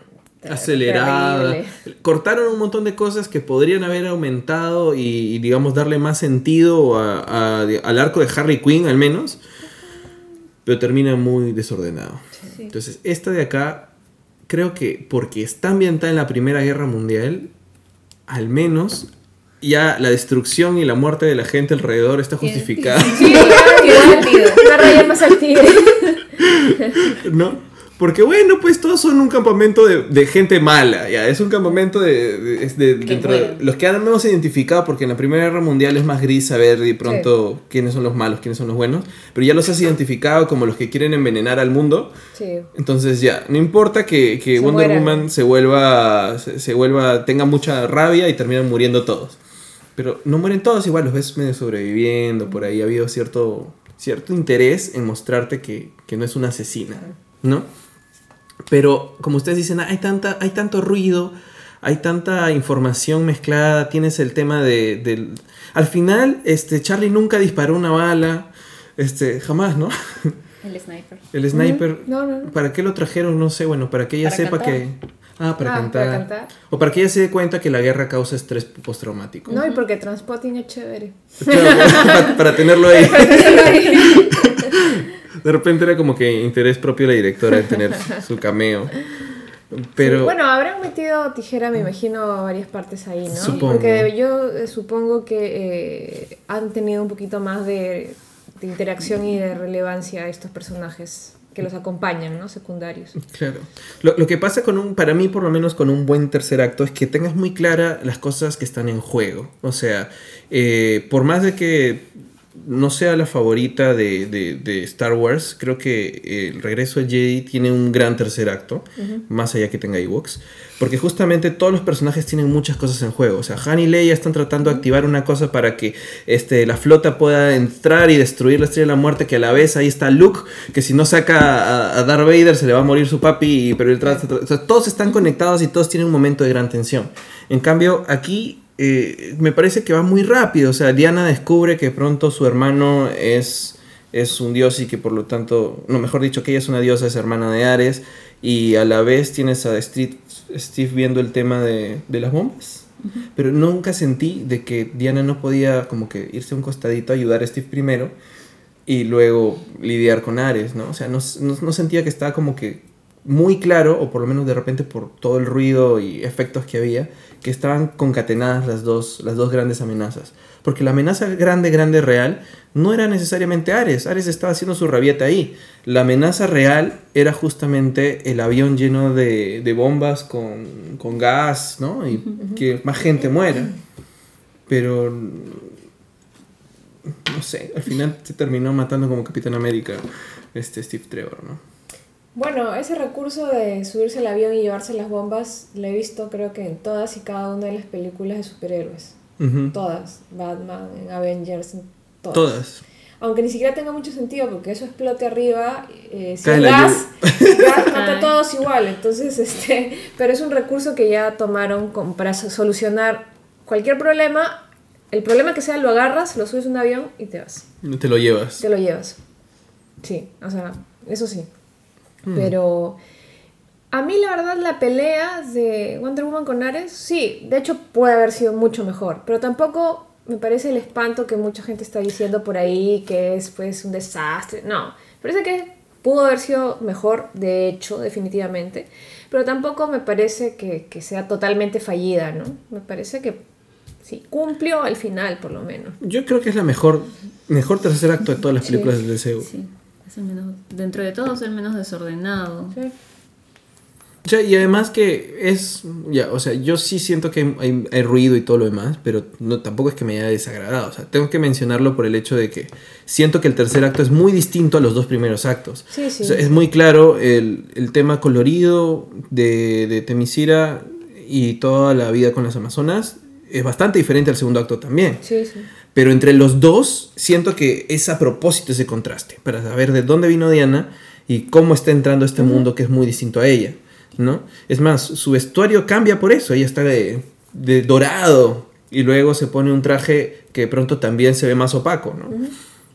Speaker 1: Acelerada.
Speaker 3: terrible.
Speaker 1: Cortaron un montón de cosas que podrían haber aumentado y, y, digamos, darle más sentido a- a- al arco de Harley Quinn, al menos. Pero termina muy desordenado.
Speaker 2: Sí.
Speaker 1: Entonces, esta de acá, creo que porque está ambientada en la Primera Guerra Mundial, al menos ya la destrucción y la muerte de la gente alrededor está justificada,
Speaker 3: Sí. [LAUGHS]
Speaker 1: Porque bueno, pues todos son un campamento de, de gente mala, ya, es un campamento de, de- dentro los que han menos identificado, porque en la Primera Guerra Mundial es más gris saber de pronto quiénes son los malos, quiénes son los buenos, pero ya los has identificado como los que quieren envenenar al mundo,
Speaker 3: Sí.
Speaker 1: Entonces ya, no importa que, que Wonder
Speaker 3: mueran.
Speaker 1: Woman se vuelva, se, se vuelva, tenga mucha rabia y terminan muriendo todos. Pero no mueren todos, igual los ves medio sobreviviendo, por ahí ha habido cierto, cierto interés en mostrarte que, que no es una asesina, ¿no? Pero como ustedes dicen, hay, tanta, hay tanto ruido, hay tanta información mezclada, tienes el tema de, del... Al final, este, Charlie nunca disparó una bala, este, jamás, ¿no? [LAUGHS]
Speaker 2: El sniper.
Speaker 1: El sniper.
Speaker 3: No, no, no.
Speaker 1: ¿para qué lo trajeron? No sé, bueno, para que ella
Speaker 2: Para
Speaker 1: sepa
Speaker 2: cantar.
Speaker 1: que... Ah, para,
Speaker 3: Ah,
Speaker 1: cantar.
Speaker 3: para cantar.
Speaker 1: O para que ella se dé cuenta que la guerra causa estrés postraumático.
Speaker 3: No, y porque Transpotting es chévere.
Speaker 1: Claro, [LAUGHS] para, para tenerlo ahí. [LAUGHS] [LAUGHS] De repente era como que interés propio de la directora de tener su cameo. Pero...
Speaker 3: Sí, bueno, habrán metido tijera, me imagino, a varias partes ahí, ¿no?
Speaker 1: Supongo.
Speaker 3: Porque yo eh, supongo que eh, han tenido un poquito más de, de interacción y de relevancia estos personajes que los acompañan, ¿no? Secundarios.
Speaker 1: Claro. Lo, lo que pasa con un, para mí por lo menos con un buen tercer acto es que tengas muy clara las cosas que están en juego. O sea, eh, por más de que no sea la favorita de, de- de Star Wars, creo que eh, el regreso de Jedi tiene un gran tercer acto, más allá que tenga Ewoks. Porque justamente todos los personajes tienen muchas cosas en juego. O sea, Han y Leia están tratando de activar una cosa para que este, la flota pueda entrar y destruir la estrella de la muerte. Que a la vez ahí está Luke, que si no saca a, a Darth Vader se le va a morir su papi. y- pero el o sea, todos están conectados y todos tienen un momento de gran tensión. En cambio, aquí eh, me parece que va muy rápido. O sea, Diana descubre que pronto su hermano es, es un dios y que por lo tanto, no, mejor dicho, que ella es una diosa, es hermana de Ares. Y a la vez tienes a Steve, Steve viendo el tema de, de las bombas. Pero nunca sentí de que Diana no podía como que irse a un costadito a ayudar a Steve primero y luego lidiar con Ares, ¿no? O sea, no, no- no sentía que estaba como que muy claro, o por lo menos de repente por todo el ruido y efectos que había, que estaban concatenadas las dos, las dos grandes amenazas. Porque la amenaza grande, grande, real, no era necesariamente Ares. Ares estaba haciendo su rabieta ahí. La amenaza real era justamente el avión lleno de, de bombas con, con, gas, ¿no? Y que más gente muera. Pero... No sé, al final se terminó matando como Capitán América este Steve Trevor, ¿no?
Speaker 3: Bueno, ese recurso de subirse al avión y llevarse las bombas lo he visto creo que en todas y cada una de las películas de superhéroes. Todas. Batman, Avengers, todas. Todas. Aunque ni siquiera tenga mucho sentido porque eso explote arriba, eh, si el gas, gas mata a todos igual. Entonces, este, pero es un recurso que ya tomaron para solucionar cualquier problema. El problema que sea, lo agarras, lo subes a un avión y te vas.
Speaker 1: Te lo llevas.
Speaker 3: Te lo llevas. Sí, o sea, eso sí. Mm. Pero a mí la verdad la pelea de Wonder Woman con Ares, sí, de hecho puede haber sido mucho mejor, pero tampoco me parece el espanto que mucha gente está diciendo por ahí, que es pues un desastre. No, parece que pudo haber sido mejor, de hecho, definitivamente, pero tampoco me parece que, que sea totalmente fallida, ¿no? Me parece que sí, cumplió al final, por lo menos.
Speaker 1: Yo creo que es la mejor, mejor tercer acto de todas las películas del DCU.
Speaker 2: Sí menos, dentro de todo es el menos desordenado.
Speaker 1: y además que es, ya, o sea, yo sí siento que hay, ruido y todo lo demás, pero no, tampoco es que me haya desagradado. O sea, tengo que mencionarlo por el hecho de que siento que el tercer acto es muy distinto a los dos primeros actos. es muy claro el, el tema colorido de, de Temisira y toda la vida con las Amazonas es bastante diferente al segundo acto también.
Speaker 3: Sí, sí.
Speaker 1: Pero entre los dos, siento que es a propósito ese contraste, para saber de dónde vino Diana y cómo está entrando este mundo que es muy distinto a ella, ¿no? Es más, su vestuario cambia por eso, ella está de, dorado y luego se pone un traje que de pronto también se ve más opaco, ¿no?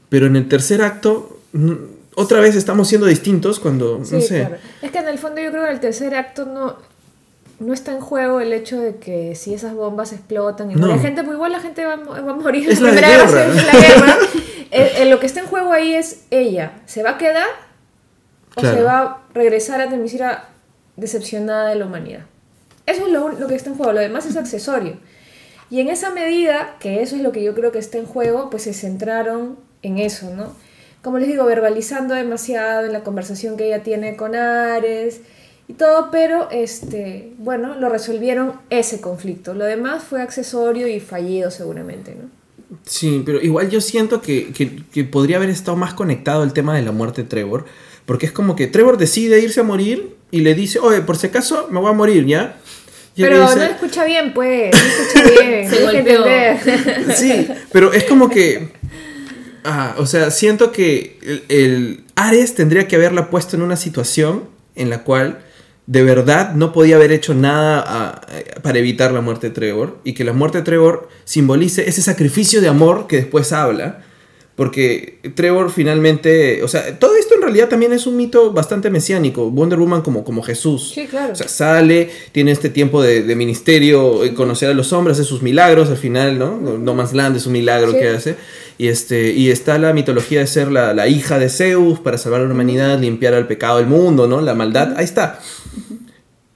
Speaker 1: Pero en el tercer acto, otra vez estamos siendo distintos cuando, no sé.
Speaker 3: Es que en el fondo yo creo que el tercer acto no no está en juego el hecho de que si esas bombas explotan y la gente, pues igual la gente va, a morir
Speaker 1: es la, [LAUGHS] guerra.
Speaker 3: la guerra. [LAUGHS] lo que está en juego ahí es ella, ¿se va a quedar o se va a regresar a Temisira decepcionada de la humanidad? Eso es lo, lo, que está en juego, lo demás es accesorio. Y en esa medida, que eso es lo que yo creo que está en juego, pues se centraron en eso, ¿no? Como les digo, verbalizando demasiado en la conversación que ella tiene con Ares, y todo, pero este, bueno, lo resolvieron ese conflicto. Lo demás fue accesorio y fallido seguramente, ¿no?
Speaker 1: Sí, pero igual yo siento que, que, podría haber estado más conectado el tema de la muerte de Trevor, porque es como que Trevor decide irse a morir y le dice, oye, por si acaso me voy a morir, ¿ya?
Speaker 3: pero no escucha bien, pues, no escucha [LAUGHS] bien, Se
Speaker 1: entender. Sí, pero es como que... [LAUGHS] Ah, o sea, siento que el, el Ares tendría que haberla puesto en una situación en la cual de verdad no podía haber hecho nada para evitar la muerte de Trevor y que la muerte de Trevor simbolice ese sacrificio de amor que después habla. Porque Trevor finalmente, o sea, todo esto en realidad también es un mito bastante mesiánico. Wonder Woman como, como Jesús.
Speaker 3: Sí, claro.
Speaker 1: O sea, sale, tiene este tiempo de, ministerio, eh, conocer a los hombres, hace sus milagros al final, ¿no? No Man's Land es un milagro que hace. Y, este, y está la mitología de ser la, la, hija de Zeus para salvar a la humanidad, limpiar el pecado del mundo, ¿no? La maldad, ahí está.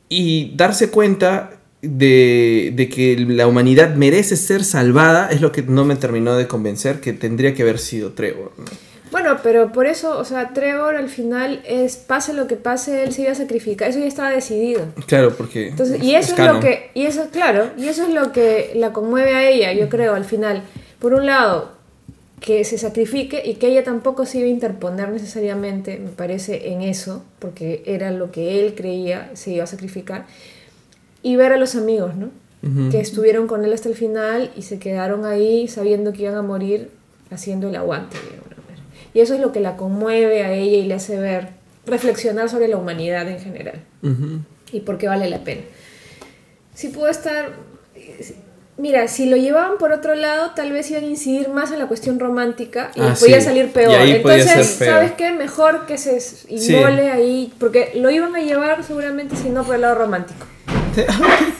Speaker 1: Y darse cuenta de, de, que la humanidad merece ser salvada es lo que no me terminó de convencer que tendría que haber sido Trevor.
Speaker 3: Bueno, pero por eso, o sea, Trevor al final es, pase lo que pase, él se iba a sacrificar, eso ya estaba decidido.
Speaker 1: Claro, porque...
Speaker 3: Entonces, y eso es, lo que, y eso, claro, y eso es lo que la conmueve a ella, yo creo, al final. Por un lado, que se sacrifique y que ella tampoco se iba a interponer necesariamente, me parece, en eso, porque era lo que él creía se iba a sacrificar, y ver a los amigos, ¿no? Que estuvieron con él hasta el final y se quedaron ahí sabiendo que iban a morir haciendo el aguante. Y eso es lo que la conmueve a ella y le hace ver, reflexionar sobre la humanidad en general y por qué vale la pena. Si puedo estar Mira, si lo llevaban por otro lado, tal vez iban a incidir más en la cuestión romántica y ah, podía salir peor. Entonces, ¿sabes qué? Mejor que se inmole ahí, porque lo iban a llevar seguramente si no por el lado romántico.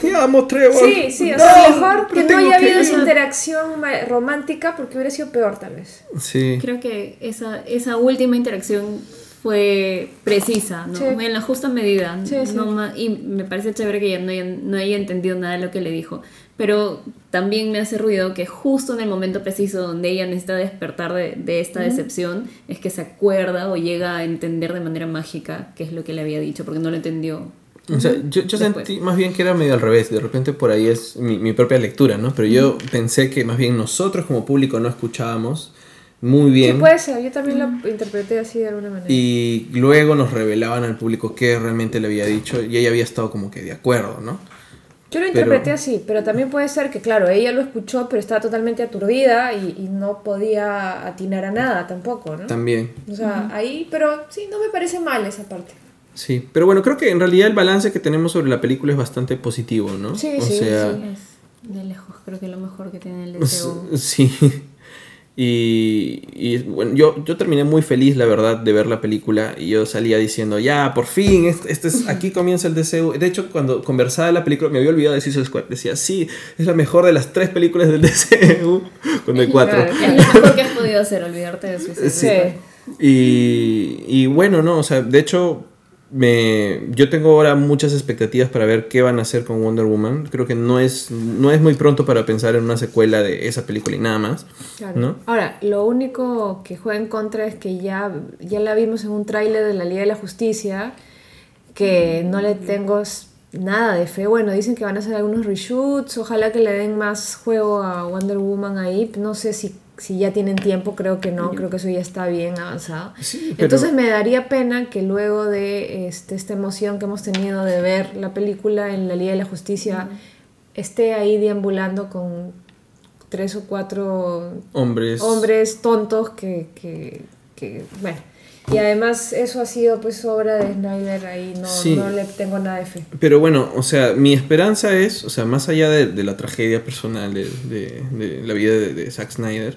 Speaker 1: Te, amo, Trevor.
Speaker 3: Sí, sí, o sea, mejor que no haya habido esa interacción romántica porque hubiera sido peor tal vez.
Speaker 1: Sí.
Speaker 2: Creo que esa, esa última interacción fue precisa, ¿no?
Speaker 3: Sí.
Speaker 2: En la justa medida.
Speaker 3: Sí, sí.
Speaker 2: no ma- y me parece chévere que ella no haya, no haya entendido nada de lo que le dijo. Pero también me hace ruido que justo en el momento preciso donde ella necesita despertar de, de esta decepción, es que se acuerda o llega a entender de manera mágica qué es lo que le había dicho, porque no lo entendió.
Speaker 1: O sea, yo, yo sentí más bien que era medio al revés. De repente por ahí es mi, mi propia lectura, ¿no? Pero yo pensé que más bien nosotros como público no escuchábamos muy
Speaker 3: Sí,
Speaker 1: bien.
Speaker 3: puede ser, yo también lo interpreté así de alguna manera.
Speaker 1: Y luego nos revelaban al público qué realmente le había dicho y ella había estado como que de acuerdo, ¿no?
Speaker 3: Yo lo
Speaker 1: Pero-
Speaker 3: interpreté así, pero también puede ser que, claro, ella lo escuchó, pero estaba totalmente aturdida y, y no podía atinar a nada tampoco, ¿no?
Speaker 1: También.
Speaker 3: O sea, ahí, pero sí, no me parece mal esa parte.
Speaker 1: Sí, pero bueno, creo que en realidad el balance que tenemos sobre la película es bastante positivo, ¿no?
Speaker 3: Sí,
Speaker 1: o
Speaker 3: sí,
Speaker 1: sea,
Speaker 2: Es de lejos, creo que lo mejor que tiene el [LAUGHS] DCU.
Speaker 1: Sí. Y, y, bueno, yo, yo terminé muy feliz, la verdad, de ver la película. Y yo salía diciendo, ya, por fin, este, este es, aquí comienza el DCU. De hecho, cuando conversaba de la película, me había olvidado de Suicide Squad. Decía, sí, es la mejor de las tres películas del DCU. Cuando hay cuatro.
Speaker 2: Es lo mejor que has podido hacer, olvidarte de Suicide [LAUGHS]
Speaker 1: Sí.
Speaker 2: Squad.
Speaker 1: Y, y bueno, no, o sea, de hecho, me, yo tengo ahora muchas expectativas para ver qué van a hacer con Wonder Woman. Creo que no es, no es muy pronto para pensar en una secuela de esa película y nada más.
Speaker 3: Claro.
Speaker 1: ¿no?
Speaker 3: Ahora, lo único que juega en contra es que ya, ya la vimos en un tráiler de la Liga de la Justicia, que no le tengo nada de fe. Bueno, dicen que van a hacer algunos reshoots, ojalá que le den más juego a Wonder Woman ahí. No sé si, si ya tienen tiempo, creo que no, creo que eso ya está bien avanzado.
Speaker 1: Sí, pero-
Speaker 3: Entonces me daría pena que luego de este, esta emoción que hemos tenido de ver la película en la Liga de la Justicia, esté ahí deambulando con tres o cuatro
Speaker 1: Hombres.
Speaker 3: hombres tontos que, que, que, bueno. Y además eso ha sido pues obra de Snyder ahí, no,
Speaker 1: Sí.
Speaker 3: no le tengo nada de fe.
Speaker 1: Pero bueno, o sea, mi esperanza es, o sea, más allá de, de la tragedia personal de, de- de la vida de, de Zack Snyder,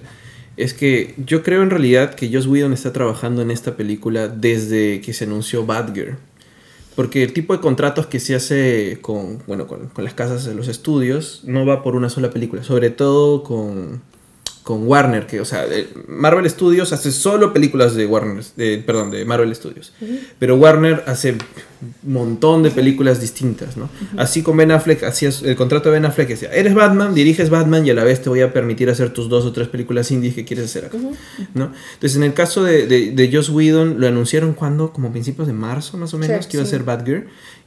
Speaker 1: es que yo creo en realidad que Joss Whedon está trabajando en esta película desde que se anunció Batgirl. Porque el tipo de contratos que se hace con, bueno, con, con las casas de los estudios no va por una sola película, sobre todo con, con Warner, que, o sea, Marvel Studios hace solo películas de Warner, de- perdón, de Marvel Studios. Pero Warner hace un montón de películas distintas, ¿no? Así con Ben Affleck, hacías el contrato de Ben Affleck decía, eres Batman, diriges Batman y a la vez te voy a permitir hacer tus dos o tres películas indies que quieres hacer acá, ¿no? Entonces, en el caso de, de, de Joss Whedon, lo anunciaron cuando, como principios de marzo más o menos,
Speaker 3: Sí,
Speaker 1: que iba a ser Batgirl,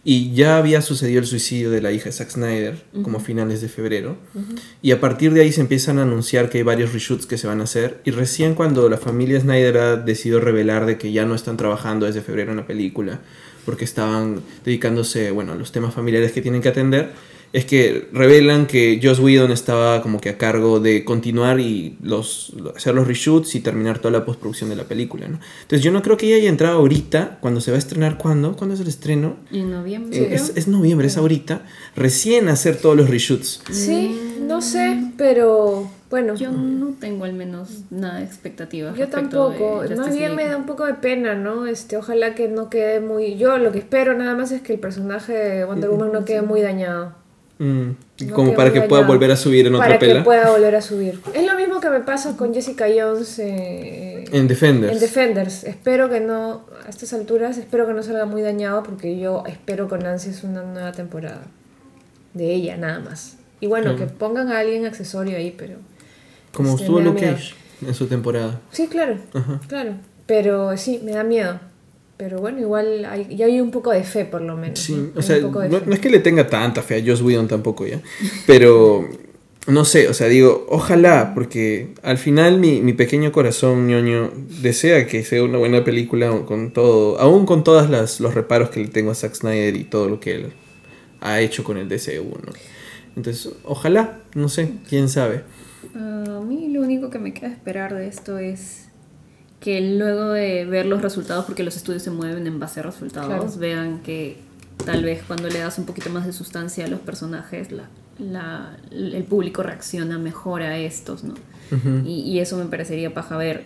Speaker 1: y ya había sucedido el suicidio de la hija de Zack Snyder, como a finales de febrero, y a partir de ahí se empiezan a anunciar que hay varios reshoots que se van a hacer, y recién cuando la familia Snyder ha decidido revelar de que ya no están trabajando desde febrero en la película, porque estaban dedicándose, bueno, a los temas familiares que tienen que atender, es que revelan que Joss Whedon estaba como que a cargo de continuar y los, hacer los reshoots y terminar toda la postproducción de la película, ¿no? Entonces yo no creo que ella haya entrado ahorita, cuando se va a estrenar, ¿cuándo? ¿Cuándo es el estreno?
Speaker 2: En noviembre.
Speaker 1: Eh, es, es noviembre, es ahorita, recién hacer todos los reshoots.
Speaker 3: Sí, no sé, pero bueno,
Speaker 2: Yo no tengo al menos nada de expectativas.
Speaker 3: yo tampoco.
Speaker 2: de
Speaker 3: Más bien me da un poco de pena, ¿no? Este, ojalá que no quede muy... Yo lo que espero nada más es que el personaje de Wonder Woman no quede muy dañado.
Speaker 1: Mm,
Speaker 3: No
Speaker 1: como para que pueda volver a subir en otra
Speaker 3: Para
Speaker 1: pela.
Speaker 3: que pueda volver a subir. Es lo mismo que me pasa con Jessica Jones eh,
Speaker 1: En Defenders.
Speaker 3: En Defenders. Espero que no, a estas alturas, espero que no salga muy dañado porque yo espero con ansias una nueva temporada. De ella, nada más. Y bueno, que pongan a alguien accesorio ahí, pero...
Speaker 1: como
Speaker 3: este,
Speaker 1: estuvo Luke. Cage en su temporada.
Speaker 3: Sí, claro,
Speaker 1: Ajá.
Speaker 3: claro. Pero sí, me da miedo. Pero bueno, igual hay, ya hay un poco de fe por lo menos.
Speaker 1: Sí,
Speaker 3: ¿no?
Speaker 1: o sea, no, no es que le tenga tanta fe a Joss Whedon tampoco ya, pero no sé, o sea, digo, ojalá, porque al final mi, mi pequeño corazón ñoño desea que sea una buena película con todo, aún con todos los reparos que le tengo a Zack Snyder y todo lo que él ha hecho con el DCU, ¿no? Entonces, ojalá, no sé, quién sabe.
Speaker 2: A mí lo único que me queda esperar de esto es que luego de ver los resultados, porque los estudios se mueven en base a resultados,
Speaker 3: Claro.
Speaker 2: vean que tal vez cuando le das un poquito más de sustancia a los personajes, la, la- el público reacciona mejor a estos, ¿no? Y, y eso me parecería paja ver.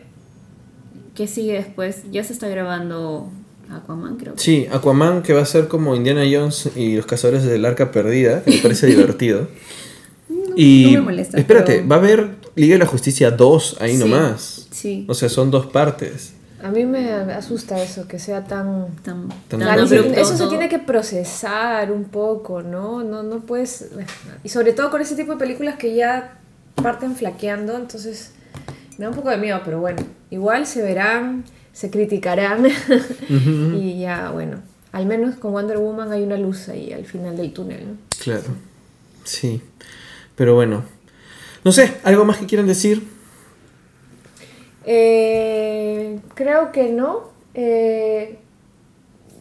Speaker 2: ¿Qué sigue después? Ya se está grabando Aquaman, creo. que.
Speaker 1: Sí, Aquaman que va a ser como Indiana Jones y los cazadores del arca perdida, que me parece [LAUGHS] divertido. y
Speaker 2: no me molesta,
Speaker 1: espérate,
Speaker 2: pero-
Speaker 1: va a haber Liga de la Justicia 2 ahí
Speaker 2: Sí,
Speaker 1: nomás.
Speaker 2: Sí.
Speaker 1: O sea, son dos partes.
Speaker 3: A mí me asusta eso, que sea tan...
Speaker 2: Tan,
Speaker 1: Tan
Speaker 2: tan
Speaker 1: abrupto
Speaker 2: abrupto
Speaker 3: eso se tiene que procesar un poco, ¿no? No, no puedes... Y sobre todo con ese tipo de películas que ya parten flaqueando, entonces me da un poco de miedo, pero bueno, igual se verán, se criticarán [LAUGHS] y ya, bueno, al menos con Wonder Woman hay una luz ahí al final del túnel, ¿no?
Speaker 1: Claro. Sí. Pero bueno. No sé, ¿algo más que quieran decir?
Speaker 3: Eh, creo que no. Eh,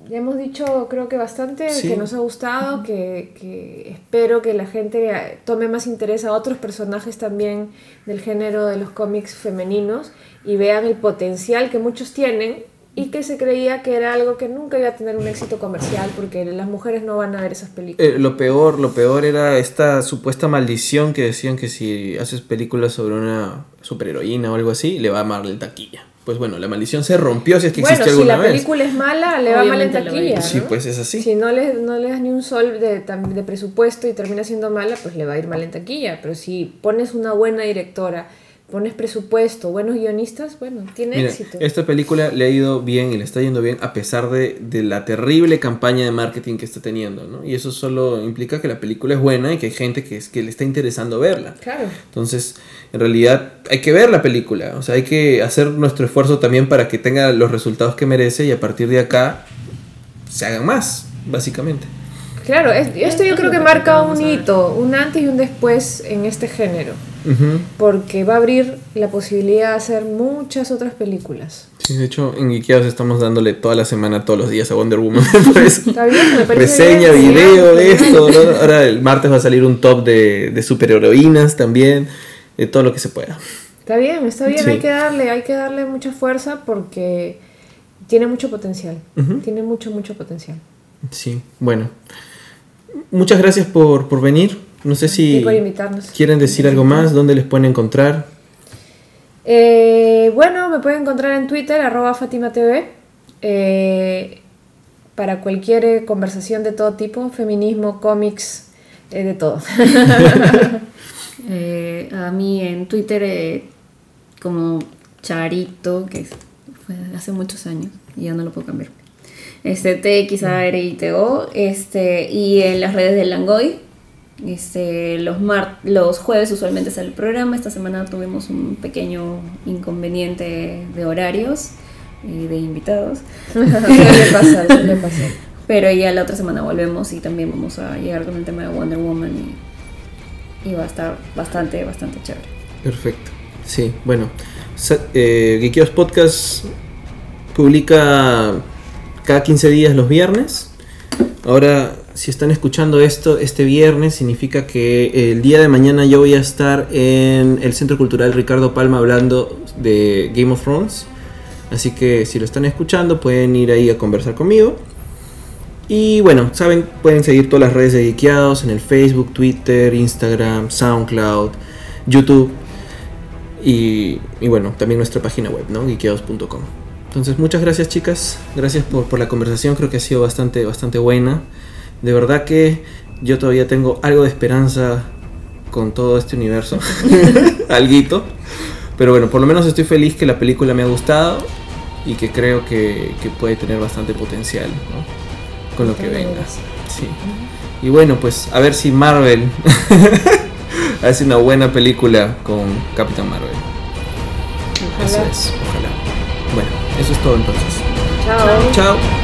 Speaker 3: ya hemos dicho, creo que bastante,
Speaker 1: Sí.
Speaker 3: que nos ha gustado, que, que espero que la gente eh, tome más interés a otros personajes también del género de los cómics femeninos y vean el potencial que muchos tienen y que se creía que era algo que nunca iba a tener un éxito comercial porque las mujeres no van a ver esas películas.
Speaker 1: Eh, lo peor, lo peor era esta supuesta maldición que decían que si haces películas sobre una superheroína o algo así, le va a mal en taquilla. Pues bueno, la maldición se rompió si es que
Speaker 3: bueno,
Speaker 1: existió
Speaker 3: si
Speaker 1: alguna
Speaker 3: la
Speaker 1: vez.
Speaker 3: película es mala, le va mal en
Speaker 2: Obviamente va a ir.
Speaker 3: taquilla.
Speaker 1: Sí,
Speaker 3: ¿no?
Speaker 1: pues es así.
Speaker 3: Si no le, no le das ni un sol de, de presupuesto y termina siendo mala, pues le va a ir mal en taquilla. Pero si pones una buena directora, pones presupuesto, buenos guionistas, bueno, tiene
Speaker 1: Mira,
Speaker 3: éxito.
Speaker 1: esta película le ha ido bien y le está yendo bien a pesar de, de la terrible campaña de marketing que está teniendo, ¿no? Y eso solo implica que la película es buena y que hay gente que, es, que le está interesando verla.
Speaker 3: Claro.
Speaker 1: Entonces, en realidad hay que ver la película, o sea, hay que hacer nuestro esfuerzo también para que tenga los resultados que merece y a partir de acá se hagan más, básicamente.
Speaker 3: Claro, es- esto yo creo que marca un hito, un antes y un después en este género. Porque va a abrir la posibilidad de hacer muchas otras películas.
Speaker 1: Sí, de hecho, en Geekeados estamos dándole toda la semana, todos los días a Wonder Woman. [LAUGHS]
Speaker 3: Está bien, me parece
Speaker 1: Reseña,
Speaker 3: bien,
Speaker 1: video,
Speaker 3: genial,
Speaker 1: esto. ¿no? Ahora el martes va a salir un top de, de superheroínas también, de todo lo que se pueda.
Speaker 3: Está bien, está bien,
Speaker 1: Sí.
Speaker 3: hay que darle, hay que darle mucha fuerza porque tiene mucho potencial. Tiene mucho, mucho potencial.
Speaker 1: Sí, bueno. Muchas gracias por, por venir. No sé si
Speaker 3: Y por invitarnos.
Speaker 1: quieren decir algo más, dónde les pueden encontrar.
Speaker 3: Eh, bueno, me pueden encontrar en Twitter, arroba FatimaTV, eh, para cualquier eh, conversación de todo tipo, feminismo, cómics, eh, de todo. [LAUGHS]
Speaker 2: Eh, a mí en Twitter eh, como Charito, que fue hace muchos años y ya no lo puedo cambiar. Este TXARITO, este y en las redes de Langoy. Este, los, mar los jueves usualmente sale el programa. Esta semana tuvimos un pequeño inconveniente de horarios y de invitados. [LAUGHS]
Speaker 3: suele pasar, suele pasar.
Speaker 2: Pero ya la otra semana volvemos y también vamos a llegar con el tema de Wonder Woman y, y va a estar bastante, bastante chévere.
Speaker 1: Perfecto. Sí, bueno. Eh, Podcast publica cada 15 días los viernes. Ahora, si están escuchando esto este viernes, significa que el día de mañana yo voy a estar en el Centro Cultural Ricardo Palma hablando de Game of Thrones. Así que si lo están escuchando, pueden ir ahí a conversar conmigo. Y bueno, saben, pueden seguir todas las redes de Geekeados en el Facebook, Twitter, Instagram, SoundCloud, YouTube. Y, bueno, también nuestra página web, ¿no? Geekeados.com. Entonces, muchas gracias chicas. Gracias por, por la conversación. Creo que ha sido bastante, bastante buena. De verdad que yo todavía tengo algo de esperanza con todo este universo. [LAUGHS] [LAUGHS] Alguito. Pero bueno, por lo menos estoy feliz que la película me ha gustado y que creo que, que puede tener bastante potencial, ¿no? Con lo que venga. Sí. Y bueno, pues a ver si Marvel [LAUGHS] hace una buena película con Capitán Marvel. Eso
Speaker 3: Ojalá.
Speaker 1: es, ojalá. Bueno, eso es todo entonces.
Speaker 3: Chao.
Speaker 1: Chao.